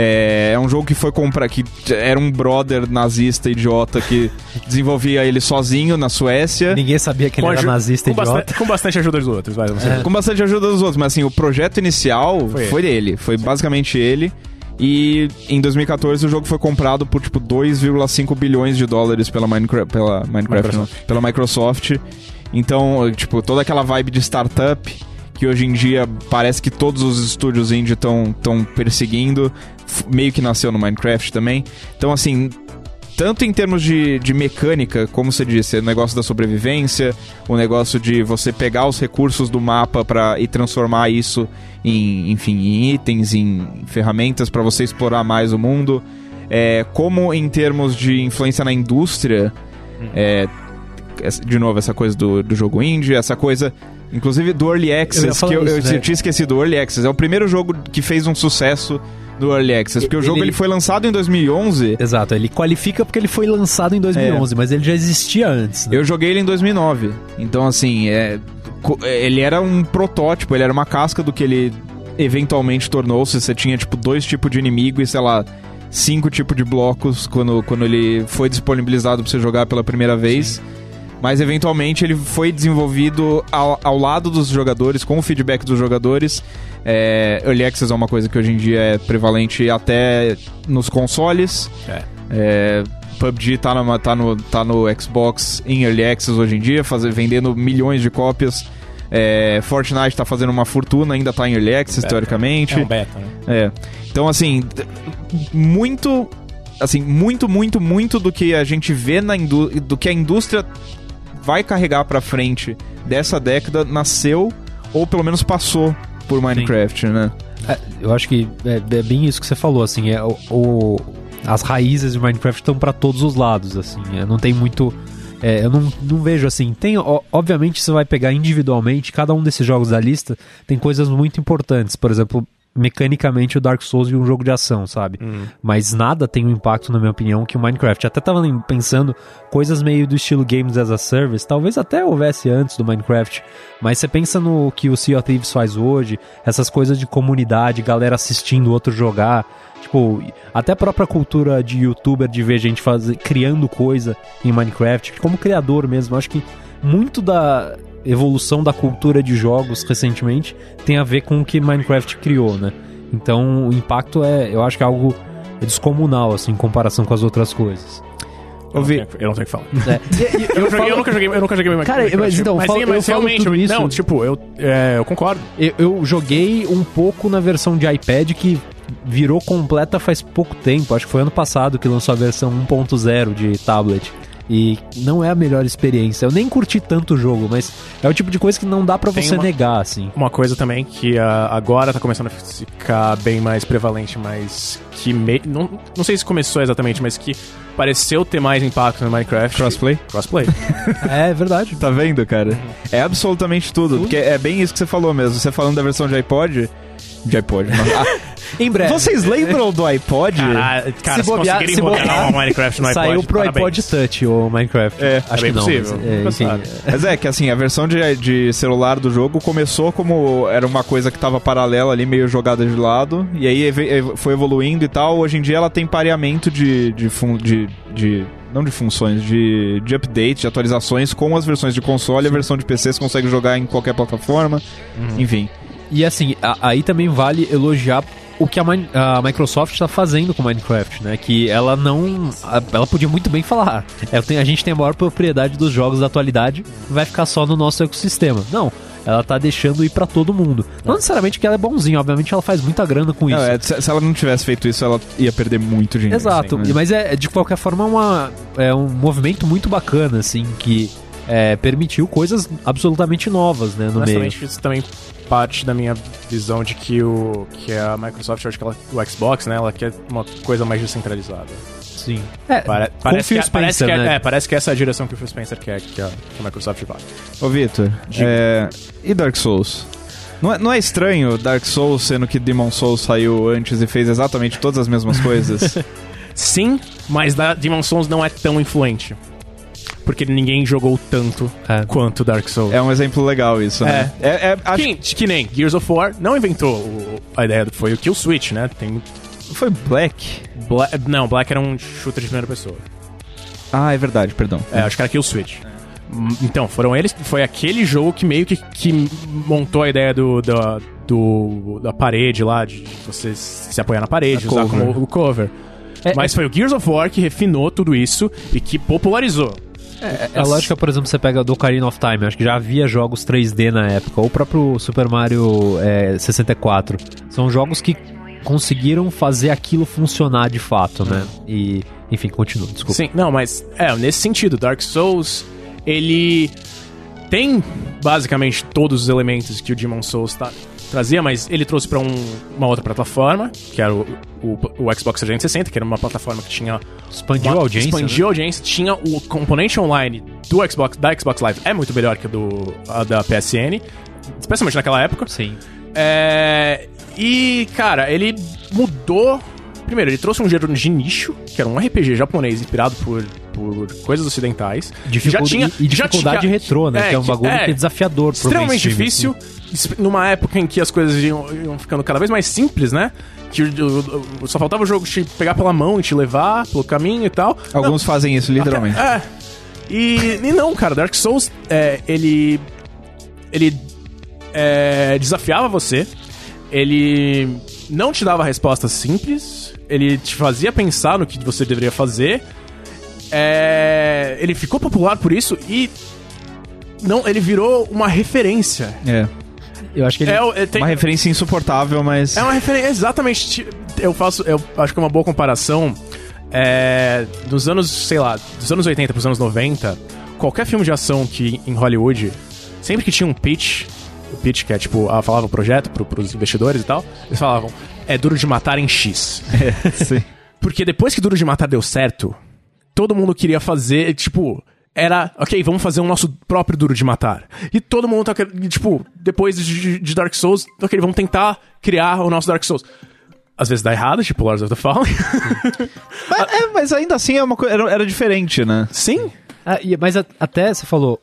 É, é um jogo que foi comprar. que era um brother nazista idiota que [laughs] desenvolvia ele sozinho na Suécia. Ninguém sabia que ele Com era nazista com idiota. bastante, com bastante ajuda dos outros, vai. É. Com bastante ajuda dos outros, mas assim, o projeto inicial Foi foi, ele. dele. Foi basicamente ele. E em 2014 o jogo foi comprado por tipo 2,5 bilhões de dólares pela Minecraft, pela Minecraft, não, Microsoft. pela Microsoft. Então, tipo, toda aquela vibe de startup que hoje em dia parece que todos os estúdios indie estão perseguindo, meio que nasceu no Minecraft também. Então, assim, tanto em termos de, de mecânica, como você disse, o negócio da sobrevivência, o negócio de você pegar os recursos do mapa pra, e transformar isso em, enfim, em itens, em ferramentas para você explorar mais o mundo. É, como em termos de influência na indústria, é, essa- de novo, essa coisa do, do jogo indie, essa coisa, inclusive do Early Eu Access, falar que eu, eu isso, né? tinha esquecido, o Early Access. É o primeiro jogo que fez um sucesso do Early Access, porque o jogo Ele- ele foi lançado em 2011 Exato, ele qualifica porque ele foi lançado em 2011, mas ele já existia antes. né? Eu joguei ele em 2009. Então, assim, é, co- ele era um protótipo, ele era uma casca do que ele eventualmente tornou-se. Você tinha, tipo, dois tipos de inimigo e, sei lá, cinco tipos de blocos quando, quando ele foi disponibilizado pra você jogar pela primeira vez. Mas, eventualmente, ele foi desenvolvido ao, ao lado dos jogadores, com o feedback dos jogadores. É, Early Access é uma coisa que hoje em dia é prevalente até nos consoles. É. É, PUBG tá, tá no, tá no Xbox em Early Access hoje em dia, fazer, vendendo milhões de cópias. É, Fortnite tá fazendo uma fortuna, ainda tá em Early Access, Beta. teoricamente. É um beta, né? É. Então, assim, muito. Assim, muito, muito, muito do que a gente vê na indú do que a indústria vai carregar pra frente dessa década nasceu, ou pelo menos passou por Minecraft, né? É, eu acho que é, é bem isso que você falou, assim, é o, o- as raízes de Minecraft estão pra todos os lados, assim, é, não tem muito é, eu não, não vejo assim, tem, ó, obviamente você vai pegar individualmente, cada um desses jogos da lista tem coisas muito importantes, por exemplo, mecanicamente o Dark Souls e um jogo de ação, sabe? Mas nada tem um impacto, na minha opinião, que o Minecraft. Até tava pensando coisas meio do estilo Games as a Service, talvez até houvesse antes do Minecraft, mas você pensa no que o Sea of Thieves faz hoje, essas coisas de comunidade, galera assistindo outro jogar, tipo, até a própria cultura de youtuber de ver gente fazer, criando coisa em Minecraft, como criador mesmo, acho que muito da evolução da cultura de jogos recentemente tem a ver com o que Minecraft criou, né? Então o impacto é, eu acho que é algo descomunal, assim, em comparação com as outras coisas. Eu, tenho, eu não tenho o que falar. É. Eu, não joguei, eu nunca joguei, eu nunca joguei Cara, Minecraft, mas então, mas, fala- sim, mas eu falo realmente, tudo eu- isso- não, tipo, eu, é, eu concordo. Eu, eu joguei um pouco na versão de iPad que virou completa faz pouco tempo. Acho que foi ano passado que lançou a versão 1.0 de tablet. E não é a melhor experiência. Eu nem curti tanto o jogo, mas é o tipo de coisa que não dá pra Tem você uma- negar, assim. Uma coisa também que ah, agora tá começando a ficar bem mais prevalente, mas que me... não, não sei se começou exatamente, mas que pareceu ter mais impacto no Minecraft. Crossplay? Crossplay. [laughs] É verdade. Tá vendo, cara? É absolutamente tudo. Porque é bem isso que você falou mesmo. Você falando da versão de iPod. De iPod. Ah, [laughs] Em breve. Vocês lembram do iPod? Caralho, cara, Se se, bobear- conseguirem se bobear, o Minecraft no iPod, Saiu pro parabéns. iPod Touch o Minecraft. É, Acho bem que não. possível, mas, é, enfim. Mas é que assim, a versão de, de celular do jogo começou como era uma coisa que tava paralela ali, meio jogada de lado, e aí foi evoluindo e tal. Hoje em dia ela tem pareamento de. de, fun- de, de- não de funções, de, de update, de atualizações com as versões de console e a versão de PC você consegue jogar em qualquer plataforma. Enfim. E assim, a- aí também vale elogiar o que a, Min- a Microsoft está fazendo com Minecraft, né? Que ela não. Ela podia muito bem falar. "Ah, eu tenho- a gente tem a maior propriedade dos jogos da atualidade, vai ficar só no nosso ecossistema. Não. Ela tá deixando ir pra todo mundo. Não necessariamente que ela é bonzinha, obviamente ela faz muita grana com isso. Não, é, se, se ela não tivesse feito isso, ela ia perder muito dinheiro. Exato, assim, né? mas é de qualquer forma uma, é um movimento muito bacana, assim, que é, permitiu coisas absolutamente novas, né, no meio. Isso também parte da minha visão de que, o, que a Microsoft, eu acho que ela, o Xbox, né, ela quer uma coisa mais descentralizada. Sim. É, Pare- parece, Phil que, parece, Spencer, que é, né? é, parece que essa é a direção que o Phil Spencer quer que a, que a Microsoft vá. Ô, Vitor, é, e Dark Souls? Não é, não é estranho Dark Souls, sendo que Demon Souls saiu antes e fez exatamente todas as mesmas coisas? [laughs] Sim, mas da Demon Souls não é tão influente. Porque ninguém jogou tanto É. quanto Dark Souls. é um exemplo legal isso, né? É, é, acho Que, que nem Gears of War não inventou o- a ideia, do, foi o Kill Switch, né? Tem, foi Black. Bla- não, Black era um shooter de primeira pessoa. Ah, é verdade, perdão. É, acho que era Kill Switch. Então, foram eles. Foi aquele jogo que meio que, que montou a ideia do, da, do- da parede lá, de você se apoiar na parede, A usar cover. como o cover. É, Mas foi o Gears of War que refinou tudo isso e que popularizou. É a lógica, por exemplo, você pega do Ocarina of Time, acho que já havia jogos 3D na época, ou o próprio Super Mario é, 64. São jogos que conseguiram fazer aquilo funcionar de fato, né? E, enfim, continua, desculpa. Sim, não, mas é, nesse sentido, Dark Souls, ele tem basicamente todos os elementos que o Demon Souls tá- trazia, mas ele trouxe pra um- uma outra plataforma, que era o, o, o Xbox 360, que era uma plataforma que tinha Expandiu uma- a audiência. Expandiu a audiência. Tinha o componente online do Xbox, da Xbox Live é muito melhor que o do, a da PSN, especialmente naquela época. né? Sim. É, e, cara, ele mudou. Primeiro, ele trouxe um gênero de nicho, que era um RPG japonês inspirado por, por coisas ocidentais. Dificu- já tinha, e, e já dificuldade tinha- retrô, né? que é um bagulho que é desafiador extremamente mainstream, difícil, assim. Numa época em que as coisas iam, iam ficando cada vez mais simples, né? Que o- o- o- só faltava o jogo te pegar pela mão e te levar pelo caminho e tal. Alguns fazem isso, literalmente. É. E, e não, cara, Dark Souls, é, ele. Ele é, desafiava você. Ele não te dava respostas simples. Ele te fazia pensar no que você deveria fazer. É, ele ficou popular por isso e. Não, ele virou uma referência. É. Eu acho que ele. É, o- é, tem- Uma referência insuportável, mas. é uma referência, exatamente. Eu faço, eu acho que é uma boa comparação. É, dos anos, sei lá, dos anos 80 pros anos 90, qualquer filme de ação que em Hollywood, sempre que tinha um pitch, o pitch que é tipo, ah, falava o projeto pro, pros investidores e tal, eles falavam, é duro de matar em X. [laughs] Sim. Porque depois que Duro de Matar deu certo, todo mundo queria fazer, tipo, era, ok, vamos fazer o nosso próprio Duro de Matar. E todo mundo tá, querendo, tipo, depois de, de Dark Souls, ok, vamos tentar criar o nosso Dark Souls. Às vezes dá errado, tipo Lords of the Fallen. [laughs] Mas, é, mas ainda assim é uma co- era, era diferente, né? Sim. Ah, e- mas a- até você falou.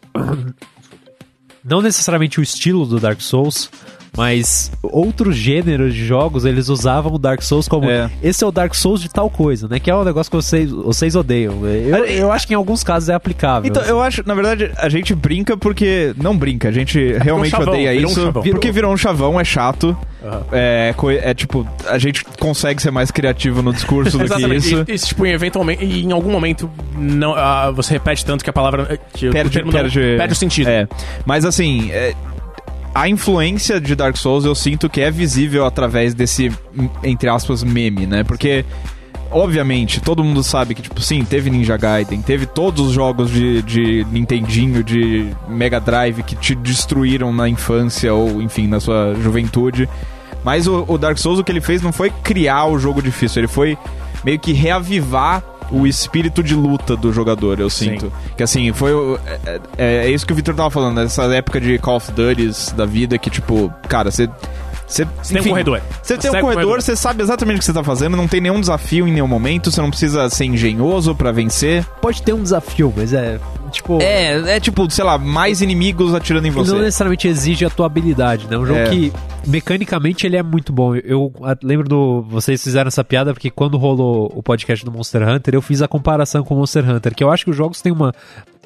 Não necessariamente o estilo do Dark Souls, mas outros gêneros de jogos eles usavam o Dark Souls como É. esse é o Dark Souls de tal coisa, né? Que é um negócio que vocês, vocês odeiam. Eu, eu acho que em alguns casos é aplicável. Então, eu acho, na verdade, a gente brinca porque. Não brinca, a gente realmente chavão, odeia virou um isso. chavão. porque virou um chavão, é chato. Aham. É, é tipo, a gente consegue ser mais criativo no discurso do que Exatamente. isso. E, e, tipo, eventualmente, e em algum momento, não, ah, você repete tanto que a palavra. Que o Perde, termo não- perde, perde o sentido. É. Mas assim, é, a influência de Dark Souls eu sinto que é visível através desse, entre aspas, meme, né? Porque. Obviamente, todo mundo sabe que, tipo, sim, teve Ninja Gaiden, teve todos os jogos de, de Nintendinho, de Mega Drive que te destruíram na infância ou, enfim, na sua juventude. Mas o, o Dark Souls, o que ele fez não foi criar o jogo difícil, ele foi meio que reavivar o espírito de luta do jogador, eu Sim. sinto. Que assim, foi. o- É, é- é isso que o Victor tava falando, nessa época de Call of Duties da vida, que tipo, cara, você. Você tem um corredor. Você tem um o corredor, corredor. você sabe exatamente o que você tá fazendo, não tem nenhum desafio em nenhum momento, você não precisa ser engenhoso pra vencer. Pode ter um desafio, mas é. Tipo. É, é tipo, sei lá, mais inimigos atirando em Ele você. não necessariamente exige a tua habilidade, né? Um jogo É. que, mecanicamente, ele é muito bom. Eu lembro do... Vocês fizeram essa piada porque quando rolou o podcast do Monster Hunter, eu fiz a comparação com o Monster Hunter, que eu acho que os jogos têm uma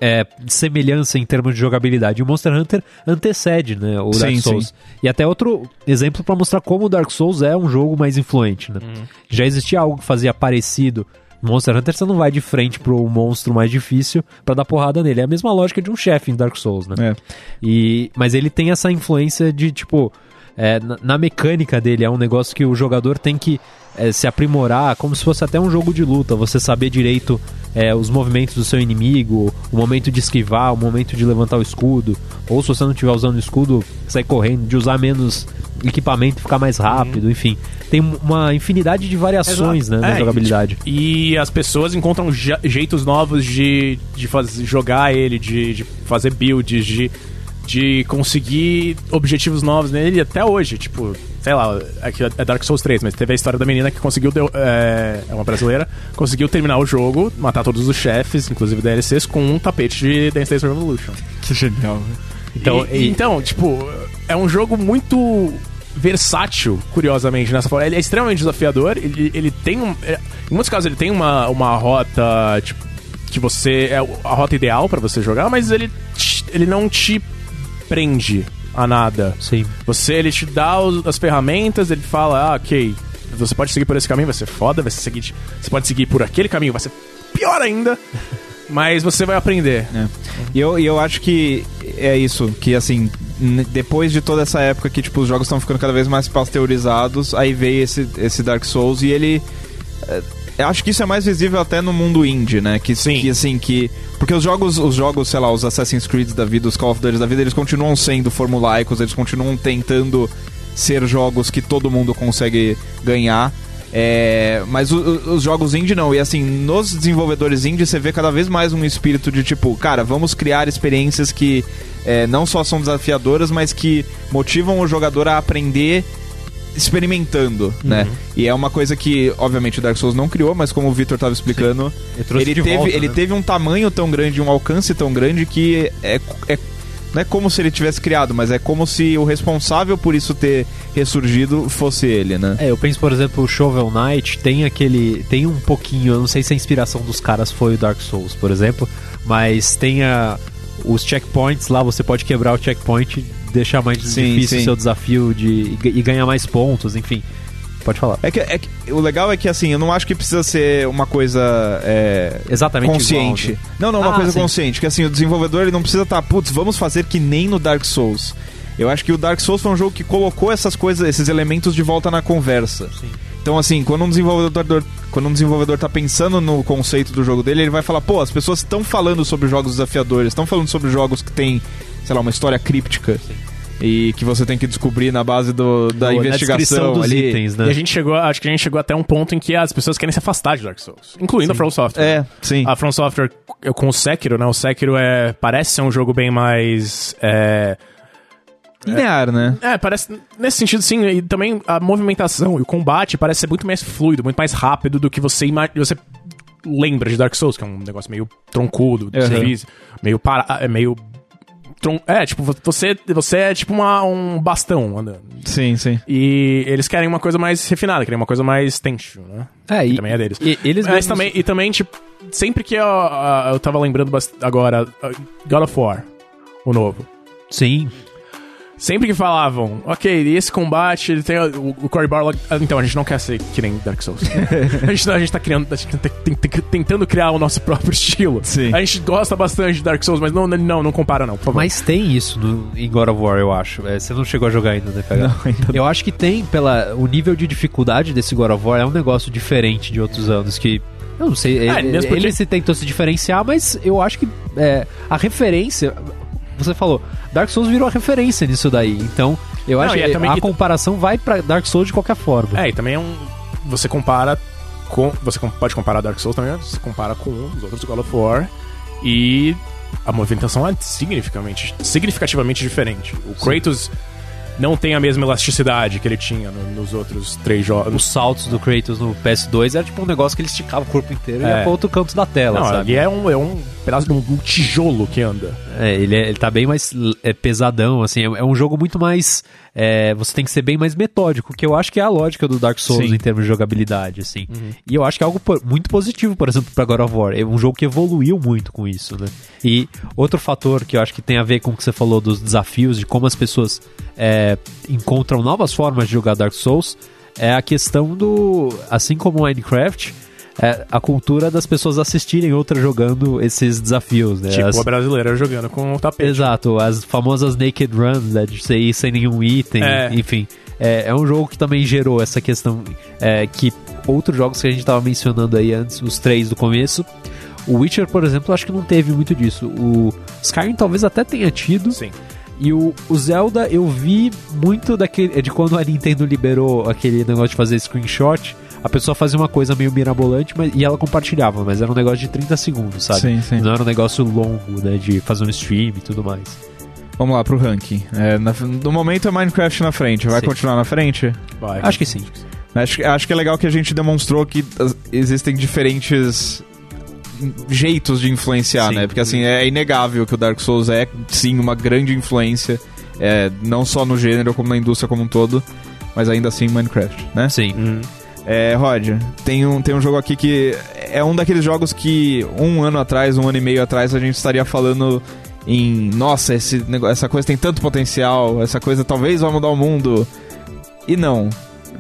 é, semelhança em termos de jogabilidade. E o Monster Hunter antecede, né? O Dark Sim, Souls. sim. E até outro exemplo pra mostrar como o Dark Souls é um jogo mais influente, né? Já existia algo que fazia parecido Monster Hunter você não vai de frente pro monstro mais difícil pra dar porrada nele. É a mesma lógica de um chefe em Dark Souls, né? É. E, mas ele tem essa influência de, tipo, é, na, na mecânica dele, é um negócio que o jogador tem que é, se aprimorar, como se fosse até um jogo de luta, você saber direito é, os movimentos do seu inimigo, o momento de esquivar, o momento de levantar o escudo, ou se você não estiver usando o escudo, sair correndo, de usar menos equipamento, ficar mais rápido, enfim. Tem uma infinidade de variações né, na É, jogabilidade. E as pessoas encontram je- jeitos novos de, de fazer, jogar ele, de, de fazer builds, de, de conseguir objetivos novos nele até hoje. Tipo, sei lá, aqui é Dark Souls 3, mas teve a história da menina que conseguiu. deu- é, é uma brasileira, conseguiu terminar o jogo, matar todos os chefes, inclusive DLCs, com um tapete de Dance Dance Revolution. Que genial. Então, E- e- então, tipo, é um jogo muito versátil, curiosamente, nessa forma. Ele é extremamente desafiador, ele, ele tem um. é, em muitos casos ele tem uma, uma rota, tipo, que você. É a rota ideal pra você jogar, mas ele, ele não te prende a nada. Sim. Você, ele te dá os- as ferramentas, ele fala, ah, ok, você pode seguir por esse caminho, vai ser foda, vai ser seguinte. Você pode seguir por aquele caminho, vai ser pior ainda. [laughs] Mas você vai aprender. É. E eu, eu acho que é isso, que assim, depois de toda essa época que tipo, os jogos estão ficando cada vez mais pasteurizados, aí veio esse, esse Dark Souls e ele. Eu acho que isso é mais visível até no mundo indie, né? Que, Sim. que assim, que. Porque os jogos, os jogos, sei lá, os Assassin's Creed da vida, os Call of Duty da vida, eles continuam sendo formulaicos, eles continuam tentando ser jogos que todo mundo consegue ganhar. É, mas o- os jogos indie não. E assim, nos desenvolvedores indie você vê cada vez mais um espírito de tipo, cara, vamos criar experiências que é, não só são desafiadoras, mas que motivam o jogador a aprender experimentando, né? E é uma coisa que, obviamente, o Dark Souls não criou, mas como o Victor estava explicando, Ele ele teve, volta, ele né? teve um tamanho tão grande, um alcance tão grande que é, é não é como se ele tivesse criado, mas é como se o responsável por isso ter ressurgido fosse ele, né? É, eu penso, por exemplo, o Shovel Knight tem aquele. Tem um pouquinho, eu não sei se a inspiração dos caras foi o Dark Souls, por exemplo, mas tem a, os checkpoints lá, você pode quebrar o checkpoint deixar mais Sim, difícil o seu desafio de, e, e ganhar mais pontos, enfim. Pode falar. É que, é que- o legal é que assim, eu não acho que precisa ser uma coisa é, Exatamente consciente. igual, né? Não, não, uma Ah, coisa sim. consciente. Que assim, o desenvolvedor ele não precisa estar, putz, vamos fazer que nem no Dark Souls. Eu acho que o Dark Souls foi um jogo que colocou essas coisas, esses elementos de volta na conversa. Sim. Então, assim, quando um desenvolvedor, quando um desenvolvedor tá pensando no conceito do jogo dele, ele vai falar, pô, as pessoas estão falando sobre jogos desafiadores, estão falando sobre jogos que tem, sei lá, uma história críptica. E que você tem que descobrir na base do, da investigação dos ali. itens, E a né? gente chegou, acho que a gente chegou até um ponto em que as pessoas querem se afastar de Dark Souls, incluindo a From Software. É, sim. A From Software eu- com o Sekiro, né? O Sekiro é, parece ser um jogo bem mais. É, Linear, né? é, parece. Nesse sentido, sim. E também a movimentação e o combate parece ser muito mais fluido, muito mais rápido do que você imagina. Você lembra de Dark Souls, que é um negócio meio troncudo, Uhum. difícil, meio para, é meio. Tron- É, tipo, você, você é tipo uma, um bastão andando. Sim, sim. E eles querem uma coisa mais refinada, querem uma coisa mais tension, né? É, e, também é deles. e- eles Mas mesmos- também, e também, tipo, sempre que eu, eu tava lembrando agora, God of War, o novo. Sim. Sempre que falavam, ok, e esse combate, ele tem o, o Cory Barlog. ah, Então, a gente não quer ser que nem Dark Souls. [laughs] a, gente, a gente tá criando, a gente tá tentando criar o nosso [laughs] próprio estilo. Sim. A gente gosta bastante de Dark Souls, mas não, não, não compara, não, por favor. Mas tem isso no, em God of War, eu acho. É, você não chegou a jogar ainda, né, PH? Não, ainda não. Eu acho que tem, pela o nível de dificuldade desse God of War é um negócio diferente de outros anos, que... Eu não sei, É, ele, porque- ele se tentou se diferenciar, mas eu acho que é, a referência... Você falou, Dark Souls virou a referência nisso daí, então eu Não, acho e é que a que- comparação vai pra Dark Souls de qualquer forma. É, e também é um. Você compara com. Você pode comparar Dark Souls também, você compara com os outros God of War. E a movimentação é significativamente, significativamente diferente. O Kratos não tem a mesma elasticidade que ele tinha no- nos outros três jogos. Os saltos do Kratos no PS2 era tipo um negócio que ele esticava o corpo inteiro e É. ia pra outro canto da tela, Não, sabe? ali é um, é um pedaço de um, um tijolo que anda. É, ele, é- ele tá bem mais é, pesadão, assim, é, é um jogo muito mais. é, você tem que ser bem mais metódico, que eu acho que é a lógica do Dark Souls Sim. em termos de jogabilidade, assim. E eu acho que é algo muito positivo, por exemplo, pra God of War. É um jogo que evoluiu muito com isso, né? E outro fator que eu acho que tem a ver com o que você falou dos desafios, de como as pessoas é, encontram novas formas de jogar Dark Souls, é a questão do. Assim como o Minecraft. É a cultura das pessoas assistirem outras jogando esses desafios, né? Tipo As- a brasileira jogando com o tapete. Exato, as famosas Naked Runs, né, de você ir sem nenhum item, É. enfim. É, é um jogo que também gerou essa questão é, que outros jogos que a gente tava mencionando aí antes, os três do começo, O Witcher, por exemplo, eu acho que não teve muito disso. O Skyrim talvez até tenha tido. Sim. E o, o Zelda eu vi muito daquele. de quando a Nintendo liberou aquele negócio de fazer screenshot. A pessoa fazia uma coisa meio mirabolante mas, e ela compartilhava, mas era um negócio de 30 segundos, sabe? Sim, sim. Não era um negócio longo, né? De fazer um stream e tudo mais. Vamos lá pro ranking. É, na- no momento é Minecraft na frente. Vai Sim. continuar na frente? Vai. Acho que sim. Acho, acho que é legal que a gente demonstrou que existem diferentes jeitos de influenciar, Sim. né? Porque assim, é inegável que o Dark Souls é, sim, uma grande influência, é, não só no gênero, como na indústria como um todo, mas ainda assim Minecraft, né? Sim. Hum. É, Rod, tem um, tem um jogo aqui que é um daqueles jogos que um ano atrás, um ano e meio atrás, a gente estaria falando em nossa, esse, essa coisa tem tanto potencial, essa coisa talvez vai mudar o mundo. E não,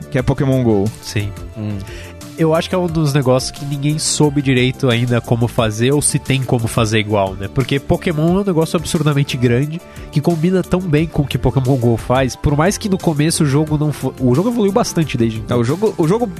que é Pokémon GO. Sim. Hum. Eu acho que é um dos negócios que ninguém soube direito ainda como fazer ou se tem como fazer igual, né? Porque Pokémon é um negócio absurdamente grande que combina tão bem com o que Pokémon GO faz. Por mais que no começo o jogo não. O jogo evoluiu bastante desde É, então. o, jogo, o jogo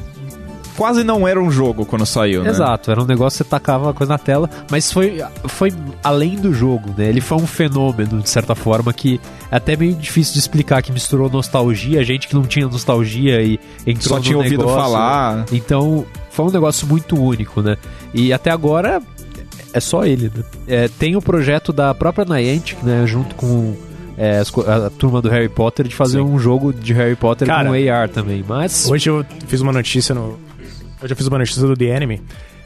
quase não era um jogo quando saiu, né? Exato, era um negócio que você tacava a coisa na tela, mas foi, foi além do jogo, né? Ele foi um fenômeno, de certa forma, que é até meio difícil de explicar, que misturou nostalgia, gente que não tinha nostalgia e entrou Só no tinha ouvido negócio. falar. Então, foi um negócio muito único, né? E até agora é só ele, né? É, tem o projeto da própria Niantic, né? Junto com é, a, turma do Harry Potter, de fazer Sim. um jogo de Harry Potter Cara, com AR também. Mas Hoje eu fiz uma notícia no. Eu fiz uma notícia do The Enemy.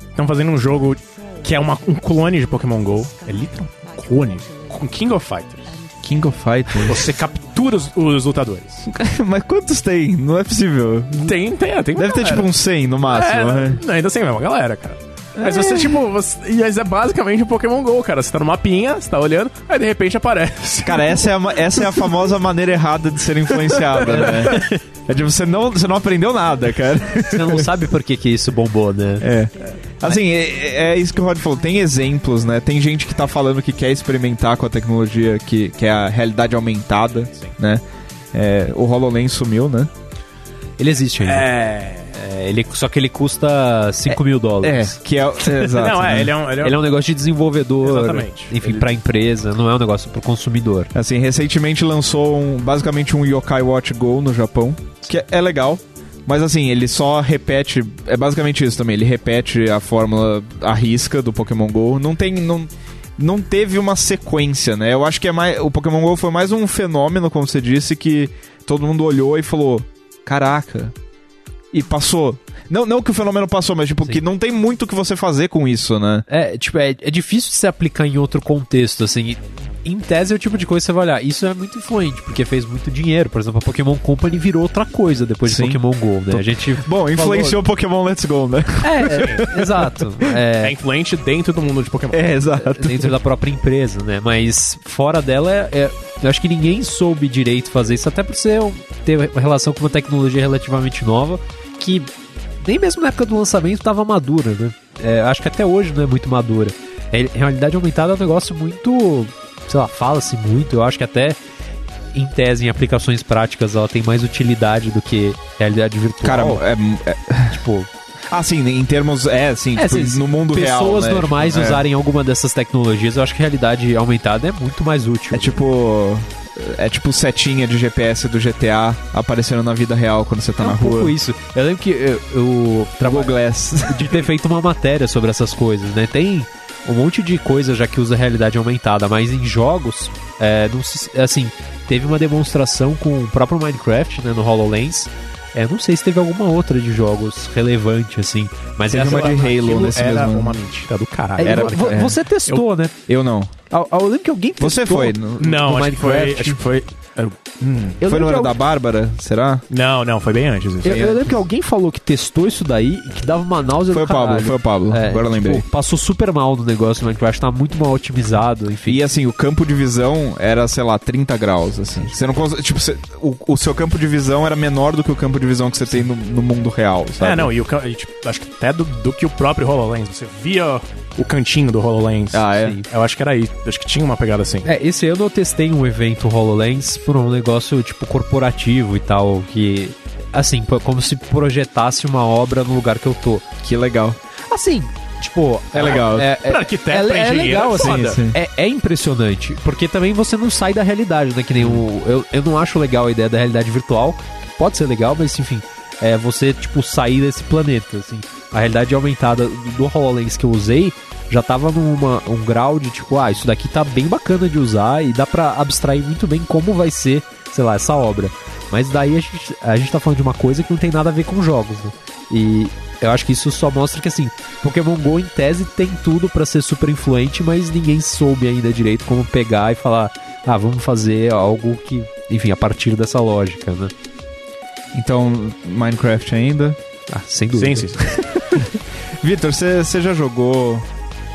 Estão fazendo um jogo que é uma, um clone de Pokémon GO. É literal um clone. Com King of Fighters. King of Fighters. Você captura os, os lutadores. [laughs] Mas quantos tem? Não é possível. Tem, tem, tem. Deve ter tipo uns 100 no máximo. É, né? não, ainda assim, é uma galera, cara. Mas você, tipo, você, e mas é basicamente um Pokémon GO, cara. Você tá no mapinha, você tá olhando, aí de repente aparece. Cara, essa é, a, essa é a famosa maneira errada de ser influenciada, [laughs] né? É tipo, você não, você não aprendeu nada, cara. você não sabe por que, que isso bombou, né? É. Assim, é, é isso que o Rod falou. Tem exemplos, né? Tem gente que tá falando que quer experimentar com a tecnologia que, que é a realidade aumentada, né? É, o HoloLens sumiu, né? Ele existe ainda. É. É, ele, só que ele custa 5 mil É, dólares. que é... [laughs] é exato, não, é, né? ele é um. Ele é um, Ele é um negócio de desenvolvedor, Exatamente. enfim, Ele- pra empresa, não é um negócio pro consumidor. Assim, recentemente lançou um, basicamente um Yokai Watch Go no Japão, que é, é legal, mas assim, ele só repete, é basicamente isso também, ele repete a fórmula à risca do Pokémon GO, não tem, não, não teve uma sequência, né? Eu acho que é mais, o Pokémon GO foi mais um fenômeno, como você disse, que todo mundo olhou e falou, caraca, e passou. Não, não que o fenômeno passou, mas tipo, Sim. que não tem muito o que você fazer com isso, né? É, tipo, é, é difícil de se aplicar em outro contexto, assim. Em tese é o tipo de coisa que você vai olhar. Isso é muito influente, porque fez muito dinheiro. Por exemplo, a Pokémon Company virou outra coisa depois de Sim. Pokémon GO, né? A gente. Bom, influenciou o Pokémon Let's Go, né? É, é, [laughs] exato. é É, influente dentro do mundo de Pokémon. É, exato. dentro da própria empresa, né? Mas fora dela, é, é- eu acho que ninguém soube direito fazer isso, até por ser um- ter uma relação com uma tecnologia relativamente nova, que nem mesmo na época do lançamento estava madura, né? É, acho que até hoje não é muito madura. É, realidade aumentada é um negócio muito, sei lá, fala-se muito, eu acho que até em tese, em aplicações práticas, ela tem mais utilidade do que realidade virtual. Cara, é, é, tipo, Ah, sim, em termos. É, assim, É, tipo, no mundo real. pessoas né? normais Tipo, é. usarem alguma dessas tecnologias, eu acho que a realidade aumentada é muito mais útil. É tipo. É tipo setinha de GPS do GTA aparecendo na vida real quando você tá É na um pouco rua. isso. Eu lembro que eu, eu Travel Glass. [laughs] de ter feito uma matéria sobre essas coisas, né? Tem um monte de coisa já que usa realidade aumentada, mas em jogos, é, não se- assim, teve uma demonstração com o próprio Minecraft, né, no HoloLens. É, não sei se teve alguma outra de jogos relevante, assim, mas Teve essa uma de Halo nesse era mesmo- uma mentira do caralho. É, Era- vo- é. Você testou, né? Eu não. Eu, eu lembro que alguém testou. Você foi. No, Não, do acho que foi. Minecraft. Acho que foi. hum. Eu foi no que da Bárbara? Será? Não, não, foi bem antes. Eu, eu lembro que alguém falou que testou isso daí e que dava uma náusea Foi do o Pablo, foi o Pablo. É, Agora eu lembrei. tipo, passou super mal no negócio, o Minecraft tá muito mal otimizado, enfim. E assim, o campo de visão era, sei lá, 30 graus, assim. Você não cons- Tipo, você- o, o seu campo de visão era menor do que o campo de visão que você tem no, no mundo real, sabe? É, não, e, o, e, tipo, acho que até do, do que o próprio HoloLens. Você via o cantinho do HoloLens. Ah, é? Sim. Eu acho que era aí. Acho que tinha uma pegada assim. É, esse ano eu testei um evento HoloLens por um negócio tipo corporativo e tal, que assim, como se projetasse uma obra no lugar que eu tô. Que legal. Assim, tipo. É legal. É, é, Pra arquiteto, é, pra é engenheiro, legal, é assim. foda. Sim, sim. É, é impressionante, porque também você não sai da realidade, né? Que nem o. Eu, eu não acho legal a ideia da realidade virtual. Pode ser legal, mas enfim. É você, tipo, sair desse planeta, assim. A realidade aumentada do HoloLens que eu usei já tava numa um grau de, tipo, ah, isso daqui tá bem bacana de usar e dá pra abstrair muito bem como vai ser, sei lá, essa obra. Mas daí a gente, a gente tá falando de uma coisa que não tem nada a ver com jogos, né? E eu acho que isso só mostra que, assim, Pokémon GO, em tese, tem tudo pra ser super influente, mas ninguém soube ainda direito como pegar e falar, ah, vamos fazer algo que, enfim, a partir dessa lógica, né? Então, Minecraft ainda. Ah, sem dúvida. Sim, sim. [laughs] Vitor, você já jogou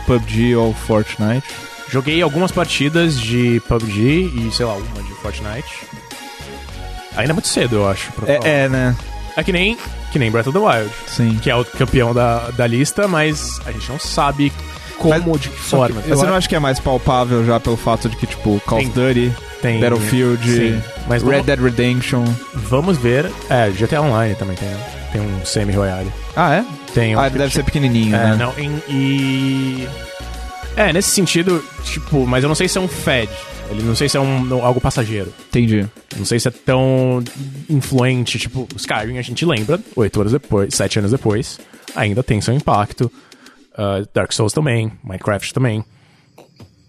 PUBG ou Fortnite? Joguei algumas partidas de PUBG e, sei lá, uma de Fortnite. Ainda é muito cedo, eu acho. É, é, né? É que nem, que nem Breath of the Wild, Sim. que é o campeão da, da lista, mas a gente não sabe como, de que forma. Você não acha que é mais palpável já pelo fato de que, tipo, Call of Duty, tem Battlefield, Sim, mas Red vamos, Dead Redemption. vamos ver. É, GTA Online também tem, né? Tem um semi-royale. Ah, é? Tem um Ah, deve ser pequenininho, É, né? não, em- e. É, nesse sentido, tipo, mas eu não sei se é um Fed. Ele não sei se é um, algo passageiro. Entendi. Não sei se é tão influente. Tipo, Skyrim a gente lembra, oito anos depois, sete anos depois, ainda tem seu impacto. Ah, Dark Souls também, Minecraft também.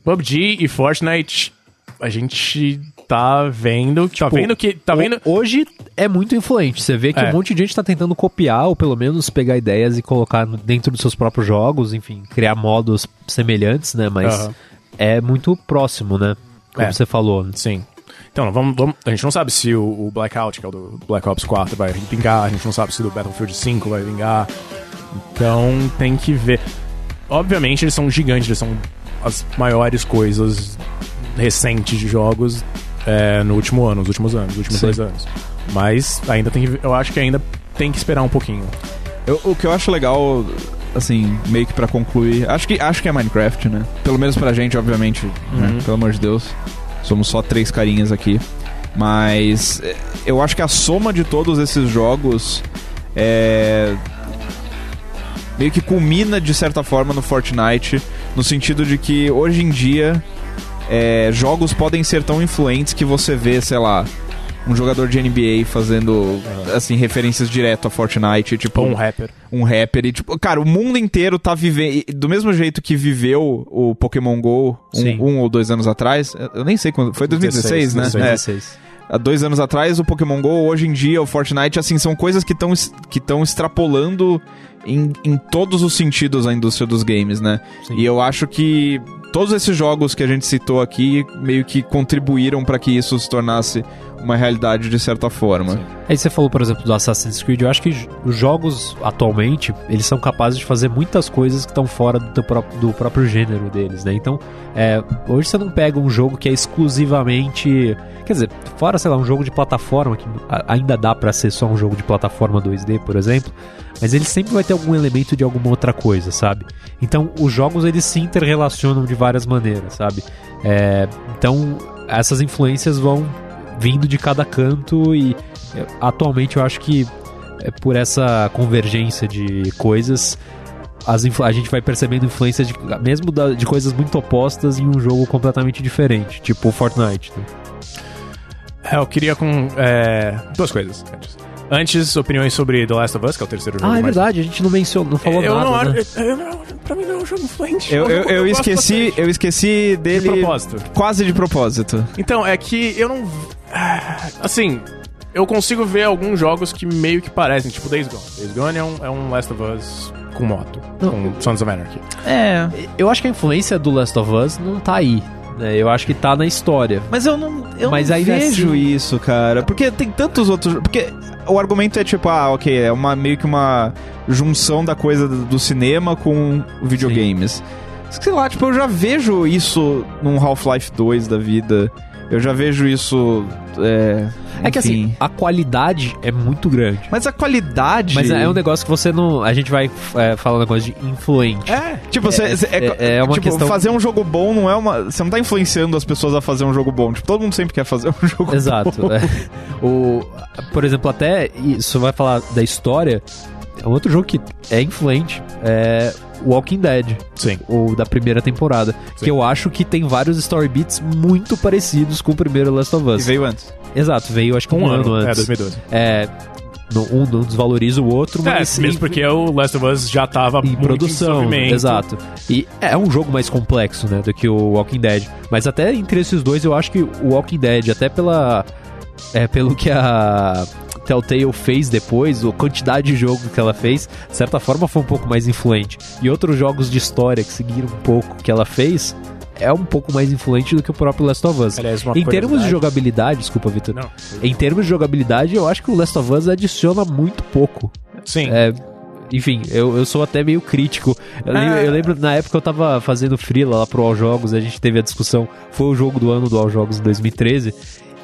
PUBG e Fortnite, a gente tá vendo. Tá Tipo, vendo que. Tá vendo. Ho- Hoje é muito influente. Você vê que É. um monte de gente tá tentando copiar, ou pelo menos pegar ideias e colocar dentro dos seus próprios jogos, enfim, criar modos semelhantes, né? Mas é muito próximo, né? Como É. você falou. Sim. Então, vamos, vamos- a gente não sabe se o, o Blackout, que é o do Black Ops 4, vai vingar, a gente não sabe se o do Battlefield 5 vai vingar. Então, tem que ver. Obviamente, eles são gigantes, eles são as maiores coisas recentes de jogos é, no último ano, nos últimos anos, nos últimos Sim. dois anos. Mas ainda tem que eu acho que ainda tem que esperar um pouquinho. Eu- o que eu acho legal, assim, meio que pra concluir, acho que, acho que é Minecraft, né? Pelo menos pra gente, obviamente, né? Uhum. Pelo amor de Deus. Somos só três carinhas aqui. Mas é, eu acho que a soma de todos esses jogos é. meio que culmina de certa forma no Fortnite, no sentido de que hoje em dia é, jogos podem ser tão influentes que você vê, sei lá, um jogador de NBA fazendo assim referências direto a Fortnite, tipo um rapper. um rapper e tipo, cara, o mundo inteiro tá vivendo do mesmo jeito que viveu o Pokémon Go um, um ou dois anos atrás. Eu nem sei quando, foi 2016, né? 2016. É. Há dois anos atrás, o Pokémon GO, hoje em dia, o Fortnite, assim, são coisas que estão que extrapolando em, em todos os sentidos a indústria dos games, né? Sim. E eu acho que todos esses jogos que a gente citou aqui meio que contribuíram para que isso se tornasse uma realidade de certa forma. Aí você falou, por exemplo, do Assassin's Creed. Eu acho que os jogos, atualmente, eles são capazes de fazer muitas coisas que estão fora do, teu pró- do próprio gênero deles, né? Então, é, hoje você não pega um jogo que é exclusivamente... Quer dizer, fora, sei lá, um jogo de plataforma, que ainda dá pra ser só um jogo de plataforma 2D, por exemplo, mas ele sempre vai ter algum elemento de alguma outra coisa, sabe? Então, os jogos, eles se interrelacionam de várias maneiras, sabe? É, então, essas influências vão vindo de cada canto e atualmente eu acho que é, por essa convergência de coisas as a gente vai percebendo influência de, mesmo da- de coisas muito opostas em um jogo completamente diferente, tipo o Fortnite. né? É, eu queria com. é, duas coisas antes. Antes, opiniões sobre The Last of Us, que é o terceiro jogo. Ah, é mais- verdade, a gente não mencionou, não falou eu nada. não né? acho. eu não- pra mim não é um jogo influente. Eu, eu, [laughs] eu esqueci, bastante. eu esqueci dele De propósito. quase de propósito. Então, é que eu não. Ah, Assim, eu consigo ver alguns jogos que meio que parecem, tipo Days Gone. Days Gone é um, é um Last of Us com moto, Não. com Sons of Anarchy. É. Eu acho que a influência do Last of Us não tá aí. né? Eu acho que tá na história. Mas eu não, eu Mas não ainda vejo assim- isso, cara. Porque tem tantos outros. Porque o argumento é tipo, ah, ok, é uma, meio que uma junção da coisa do do cinema com videogames. Sei lá, tipo, eu já vejo isso num Half-Life 2 da vida. Eu já vejo isso. É, É que assim, a qualidade é muito grande. Mas a qualidade. Mas é um negócio que você não. A gente vai é, falar um negócio de influente. É, Tipo, cê- cê- é, é- é uma tipo, questão- fazer um jogo bom não é uma. Você não tá influenciando as pessoas a fazer um jogo bom. Tipo, todo mundo sempre quer fazer [laughs] um jogo Exato. bom. é. O, por exemplo, até isso vai falar da história. Um outro jogo que é influente é Walking Dead. Sim. O da primeira temporada. Sim. Que eu acho que tem vários story beats muito parecidos com o primeiro Last of E Us. veio antes. Exato, veio acho que um, Um ano, é, antes. 2012. É, no- um não desvaloriza o outro, É, mas mesmo porque o Last of Us já tava em produção, desenvolvimento. exato. E é um jogo mais complexo, né, do que o Walking Dead. Mas até entre esses dois, eu acho que o Walking Dead, até pela é, pelo que a Telltale fez depois, a quantidade de jogo que ela fez, de certa forma foi um pouco mais influente. E outros jogos de história que seguiram um pouco que ela fez, é um pouco mais influente do que o próprio Last of Us. Aliás, uma em termos de jogabilidade, desculpa, Vitor. Não. Em termos de jogabilidade, eu acho que o Last of Us adiciona muito pouco. Sim. É, enfim, eu, eu sou até meio crítico. Eu, lembro, É. eu lembro, na época eu tava fazendo freela lá pro All Jogos, a gente teve a discussão, foi o jogo do ano do All Jogos em 2013.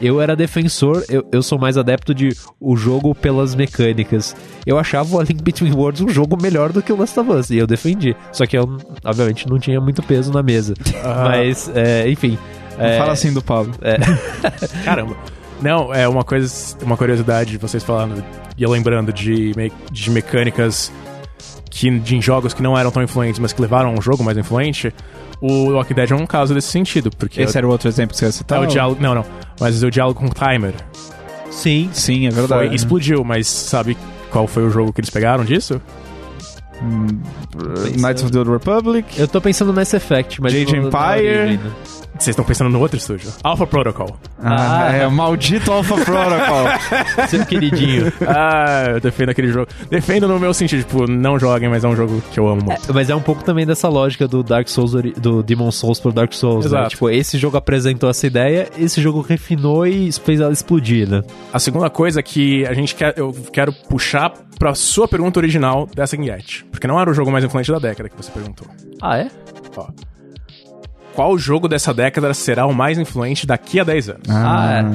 Eu era defensor, eu, eu sou mais adepto de o jogo pelas mecânicas. Eu achava o A Link Between Worlds um jogo melhor do que o Last of Us, e eu defendi. Só que eu, obviamente, não tinha muito peso na mesa. [laughs] Mas, é, enfim. Não é, fala assim do Pablo. [laughs] Caramba. Não, é uma coisa, uma curiosidade, vocês falando e eu lembrando de, me- de mecânicas que de em jogos que não eram tão influentes, mas que levaram a um jogo mais influente. O Walking Dead é um caso desse sentido, porque Esse era o outro exemplo que você ia é citar? o diálogo, não, não, mas o diálogo com o timer Sim, Sim, é foi, verdade. explodiu, mas sabe qual foi o jogo que eles pegaram disso? Knights of the Old Republic. eu tô pensando no Mass Effect, mas... Na Empire. né? Vocês estão pensando no outro estúdio? Alpha Protocol. Ah, é o maldito Alpha Protocol. [laughs] Seu queridinho. ah, eu defendo aquele jogo. Defendo no meu sentido, tipo, não joguem, mas é um jogo que eu amo muito. É, mas é um pouco também dessa lógica do Dark Souls, do Demon Souls pro Dark Souls, né? Exato. Tipo, esse jogo apresentou essa ideia, esse jogo refinou e fez ela explodir, né? A segunda coisa que a gente quer, eu quero puxar pra sua pergunta original dessa enquete. Porque não era o jogo mais influente da década que você perguntou. Ah, é? Ó. Qual jogo dessa década será o mais influente daqui a 10 anos? Ah, é.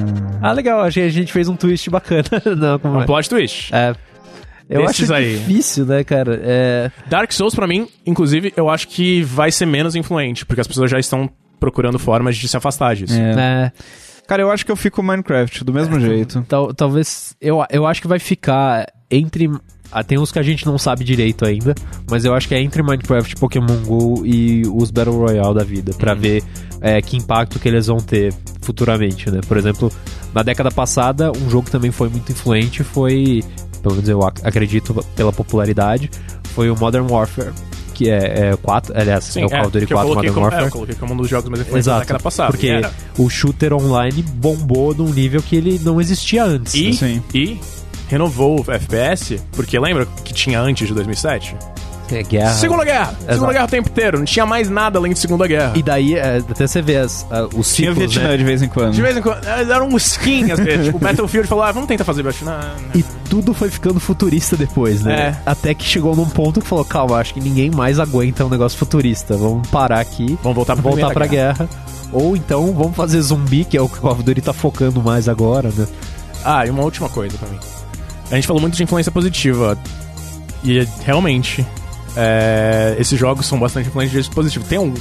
Ah, legal, achei que a gente fez um twist bacana. [laughs] Não, como Um é? plot twist. É. Eu acho aí. difícil, né, cara? É... Dark Souls, pra mim, inclusive, eu acho que vai ser menos influente, porque as pessoas já estão procurando formas de se afastar disso. É. é, Cara, eu acho que eu fico Minecraft, do mesmo jeito. tal- talvez. Eu, eu acho que vai ficar entre. Ah, tem uns que a gente não sabe direito ainda, mas eu acho que é entre Minecraft, Pokémon GO e os Battle Royale da vida, pra ver é, que impacto que eles vão ter futuramente, né? Por exemplo, na década passada, um jogo que também foi muito influente foi, pelo menos eu ac- acredito pela popularidade, foi o Modern Warfare, que é, é 4, aliás, é o Call of Duty que eu 4 coloquei Modern como, é, Warfare. eu coloquei como um dos jogos mais influentes da Exato, década passada. porque era. o shooter online bombou num nível que ele não existia antes. E, Sim. e renovou o FPS, porque lembra que tinha antes de 2007? É guerra. Segunda Guerra! Segunda Exato. Guerra o tempo inteiro, não tinha mais nada além de Segunda Guerra. E daí, é, até você vê as, a- os Tinha ciclos, Vietnã né? de vez em quando. De vez em quando, eles eram um skin, às vezes. [laughs] tipo, o Battlefield falou, ah, vamos tentar fazer Vietnã. E tudo foi ficando futurista depois, né? É. Até que chegou num ponto que falou, calma, acho que ninguém mais aguenta um negócio futurista. Vamos parar aqui, Vamos voltar pra voltar pra guerra. Ou então, vamos fazer zumbi, que é o que o Call of Duty tá focando mais agora, né? Ah, e uma última coisa pra mim. A gente falou muito de influência positiva. E realmente, é, esses jogos são bastante influentes de jeito positivo. Tem um.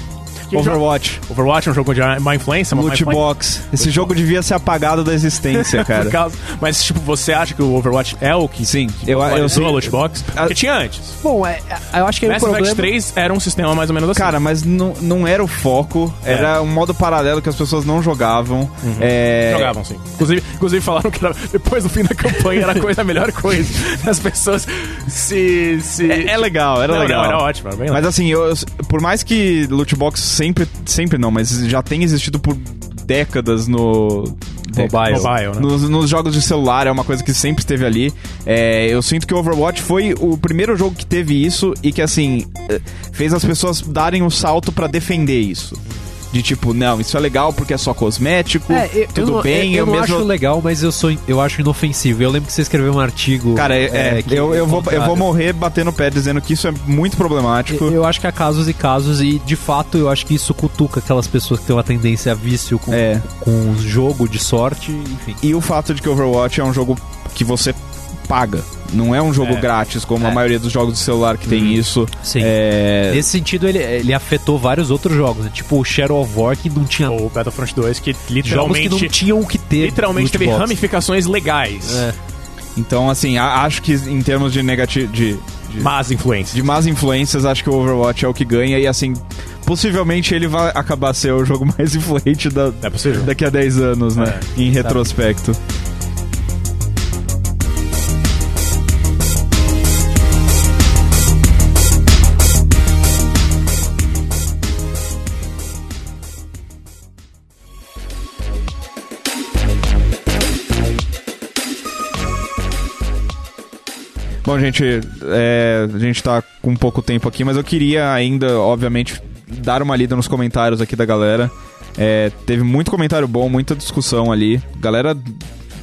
Que Overwatch. jogo- Overwatch é um jogo de má influência, uma Loot. Box. Esse jogo devia ser apagado da existência, [laughs] Por cara. causa- mas, tipo, você acha que o Overwatch é o que Sim, eu, eu sei. a loot box? Porque A- tinha antes. Bom, é, eu acho que o Mass Effect problema... 3 era um sistema mais ou menos assim. Cara, mas não, não era o foco, É. era um modo paralelo que as pessoas não jogavam. É... Jogavam, sim. Inclusive, inclusive falaram que era- depois do fim da campanha era a, coisa, a melhor coisa. [laughs] As pessoas se. se É, é legal, era Não, legal. Não, era ótimo, era bem Mas legal. assim, eu, eu- por mais que loot box sempre, sempre não, mas já tem existido por décadas no Mobile. Mobile, né? nos, nos jogos de celular, é uma coisa que sempre esteve ali. É, eu sinto que o Overwatch foi o primeiro jogo que teve isso e que assim eh, fez as pessoas darem um salto pra defender isso. De tipo, não, isso é legal porque é só cosmético, É, eu, tudo eu não, bem, eu, eu não mesmo acho legal, mas eu, sou, eu acho inofensivo. Eu lembro que você escreveu um artigo... Cara, é, é, que- eu, eu, vou, eu vou morrer batendo o pé dizendo que isso é muito problemático. Eu acho que há casos e casos, e de fato eu acho que isso cutuca aquelas pessoas que têm uma tendência a vício com, É. com jogo de sorte, enfim. E o fato de que Overwatch é um jogo que você paga. Não é um jogo É. grátis, como a É. maioria dos jogos de celular que tem Uhum. isso. Sim. É... Nesse sentido, ele, ele afetou vários outros jogos, né? tipo o Shadow of War, que não tinha Ou Battlefront 2, que jogos que literalmente. não tinham o que ter. Literalmente teve ramificações legais. É. Então, assim, a- acho que em termos de negativo. De, de, Más influências. de más influências, acho que o Overwatch é o que ganha. E assim, possivelmente ele vai acabar ser o jogo [laughs] mais influente da, É possível. daqui a 10 anos, né? É, em retrospecto. Bom, gente, é, a gente tá com pouco tempo aqui, mas eu queria ainda, obviamente, dar uma lida nos comentários aqui da galera. É, teve muito comentário bom, muita discussão ali. Galera,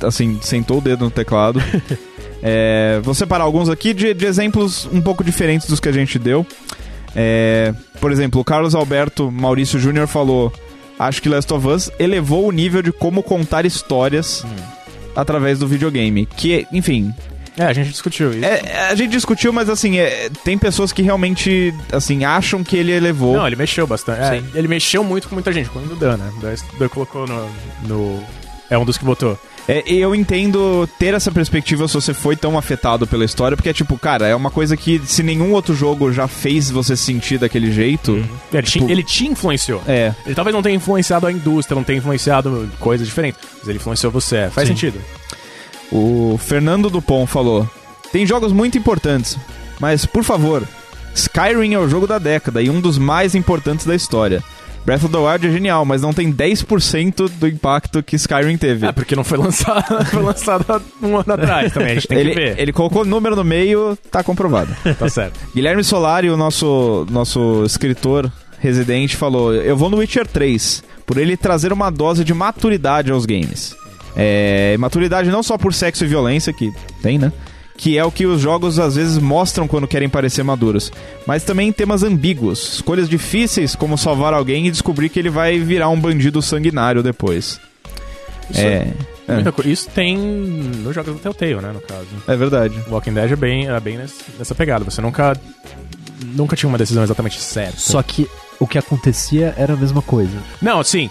assim, sentou o dedo no teclado. [laughs] É, vou separar alguns aqui de, de exemplos um pouco diferentes dos que a gente deu. É, por exemplo, o Carlos Alberto Maurício Júnior falou: Acho que Last of Us elevou o nível de como contar histórias através do videogame. Que, enfim, É, a gente discutiu isso. é, a gente discutiu, mas assim, é, tem pessoas que realmente, assim, acham que ele elevou. Não, ele mexeu bastante. É, ele mexeu muito com muita gente, com o Dan, né? O Dan- colocou no, no- É um dos que votou. É, eu entendo ter essa perspectiva se você foi tão afetado pela história, porque é tipo, cara, é uma coisa que se nenhum outro jogo já fez você se sentir daquele jeito. Ele, te, Tipo- ele te influenciou. É. Ele talvez não tenha influenciado a indústria, não tenha influenciado coisas diferentes, mas ele influenciou você. Faz Sim. sentido. O Fernando Dupont falou: Tem jogos muito importantes, mas por favor, Skyrim é o jogo da década e um dos mais importantes da história. Breath of the Wild é genial, mas não tem 10% do impacto que Skyrim teve. É, porque não foi lançado, [laughs] foi lançado há um ano atrás também, a gente tem ele, que ver. ele colocou número no meio, tá comprovado. [laughs] Tá certo. Guilherme Solari, o nosso, nosso escritor residente, falou: Eu vou no Witcher 3, por ele trazer uma dose de maturidade aos games. É, maturidade não só por sexo e violência, que tem, né? Que é o que os jogos às vezes mostram quando querem parecer maduros. Mas também temas ambíguos, escolhas difíceis, como salvar alguém e descobrir que ele vai virar um bandido sanguinário depois. Isso, É, é, co- isso tem nos jogos do Telltale, né, no caso. é verdade. Walking Dead é bem, é bem nessa pegada. Você nunca nunca tinha uma decisão exatamente certa. Só que o que acontecia era a mesma coisa. Não, sim.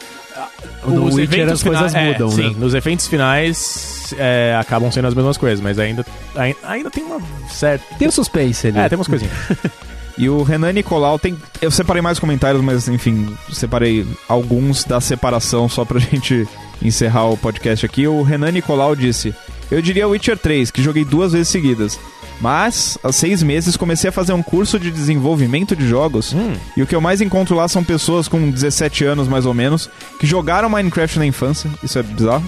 No Os Witcher eventos as coisas é, mudam, Sim, né? nos eventos finais é, acabam sendo as mesmas coisas, mas ainda, ai- ainda tem uma certa. Tem o suspense ali. É, tem umas coisinhas. [laughs] E o Renan Nicolau tem. Eu separei mais comentários, mas enfim, separei alguns da separação só pra [laughs] gente encerrar o podcast aqui. O Renan Nicolau disse: Eu diria Witcher 3, que joguei duas vezes seguidas. Mas, há seis meses, comecei a fazer um curso de desenvolvimento de jogos. Hum. E o que eu mais encontro lá são pessoas com 17 anos, mais ou menos, que jogaram Minecraft na infância. Isso é bizarro.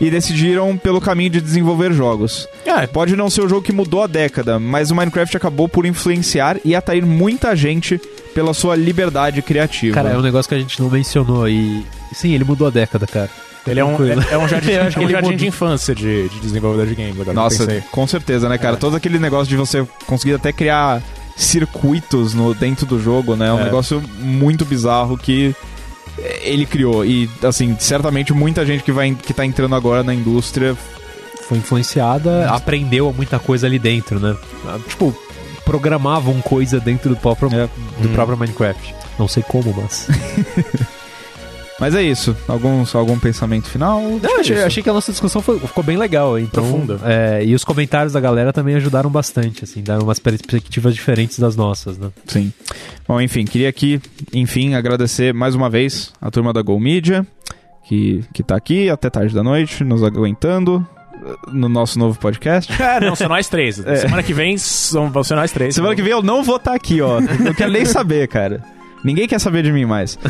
E decidiram pelo caminho de desenvolver jogos. É, Pode não ser o jogo que mudou a década, mas o Minecraft acabou por influenciar e atrair muita gente pela sua liberdade criativa. Cara, é um negócio que a gente não mencionou e. Sim, ele mudou a década, cara. Ele é um, é, é um jardim, [laughs] Eu é acho que um ele jardim de infância de, de desenvolvedor de games. Agora Nossa, com certeza, né, cara? É. Todo aquele negócio de você conseguir até criar circuitos no, dentro do jogo, né? É um É. negócio muito bizarro que ele criou. E, assim, certamente muita gente que, vai, que tá entrando agora na indústria Foi influenciada, aprendeu muita coisa ali dentro, né? Ah, Tipo, programavam coisa dentro do próprio, É. do Hum. próprio Minecraft. Não sei como, mas. [laughs] Mas é isso. Alguns, algum pensamento final? Não, achei, achei que a nossa discussão foi- ficou bem legal. Então, Profunda. é, e os comentários da galera também ajudaram bastante, assim, deram umas perspectivas diferentes das nossas, né? Sim. Bom, enfim, queria aqui, enfim, agradecer mais uma vez a turma da Go Media, que, que tá aqui até tarde da noite, nos aguentando eh, no nosso novo podcast. É, não, são nós três. [laughs] Semana que vem são, vão ser nós três. Semana que vem eu não vou estar aqui, ó. Não quero nem saber, cara. Ninguém quer saber de mim mais. [laughs]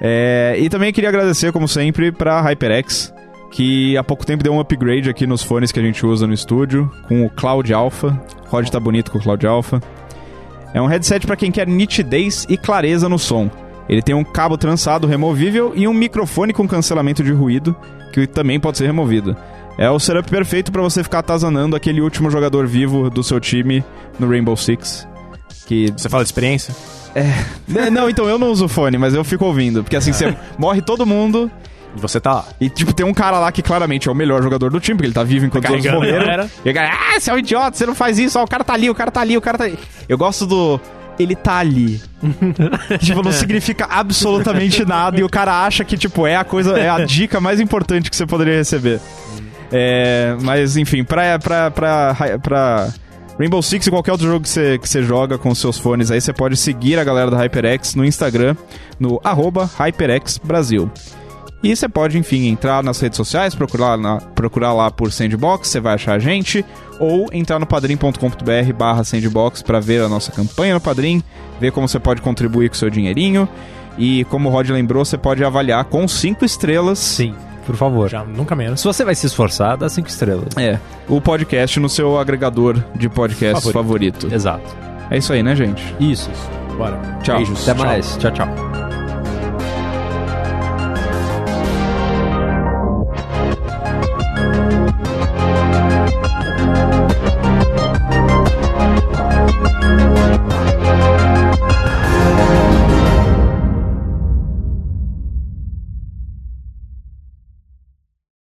É, e também queria agradecer, como sempre, pra HyperX, que há pouco tempo deu um upgrade aqui nos fones que a gente usa no estúdio, com o Cloud Alpha. O Rod tá bonito com o Cloud Alpha. É um headset pra quem quer nitidez e clareza no som. Ele tem um cabo trançado removível e um microfone com cancelamento de ruído, que também pode ser removido. É o setup perfeito pra você ficar atazanando aquele último jogador vivo do seu time no Rainbow Six. Que Você fala de experiência? Né, Não, então eu não uso fone, mas eu fico ouvindo. Porque assim, você morre todo mundo E você tá lá. e, tipo, tem um cara lá que claramente é o melhor jogador do time, porque ele tá vivo enquanto todos a morreram. E a galera, ah, você é um idiota, você não faz isso, ó, o cara tá ali, o cara tá ali, o cara tá ali. Eu gosto do. Ele tá ali. [laughs] tipo, não significa absolutamente nada e o cara acha que, tipo, é a coisa, é a dica mais importante que você poderia receber. É, mas enfim, pra, pra, pra, pra Rainbow Six e qualquer outro jogo que você joga com seus fones aí, você pode seguir a galera da HyperX no Instagram, no arroba HyperX Brasil. E você pode, enfim, entrar nas redes sociais, procurar, na, procurar lá por Sandbox, você vai achar a gente, ou entrar no padrim.com.br barra Sandbox para ver a nossa campanha no Padrim, ver como você pode contribuir com o seu dinheirinho. E como o Rod lembrou, você pode avaliar com 5 estrelas. Sim, por favor. Já nunca menos. Se você vai se esforçar, dá cinco estrelas. É, o podcast no seu agregador de podcast favorito. Exato. É isso aí, né, gente? Isso. Bora. Tchau. Beijos. Até Tchau. mais. Tchau, tchau.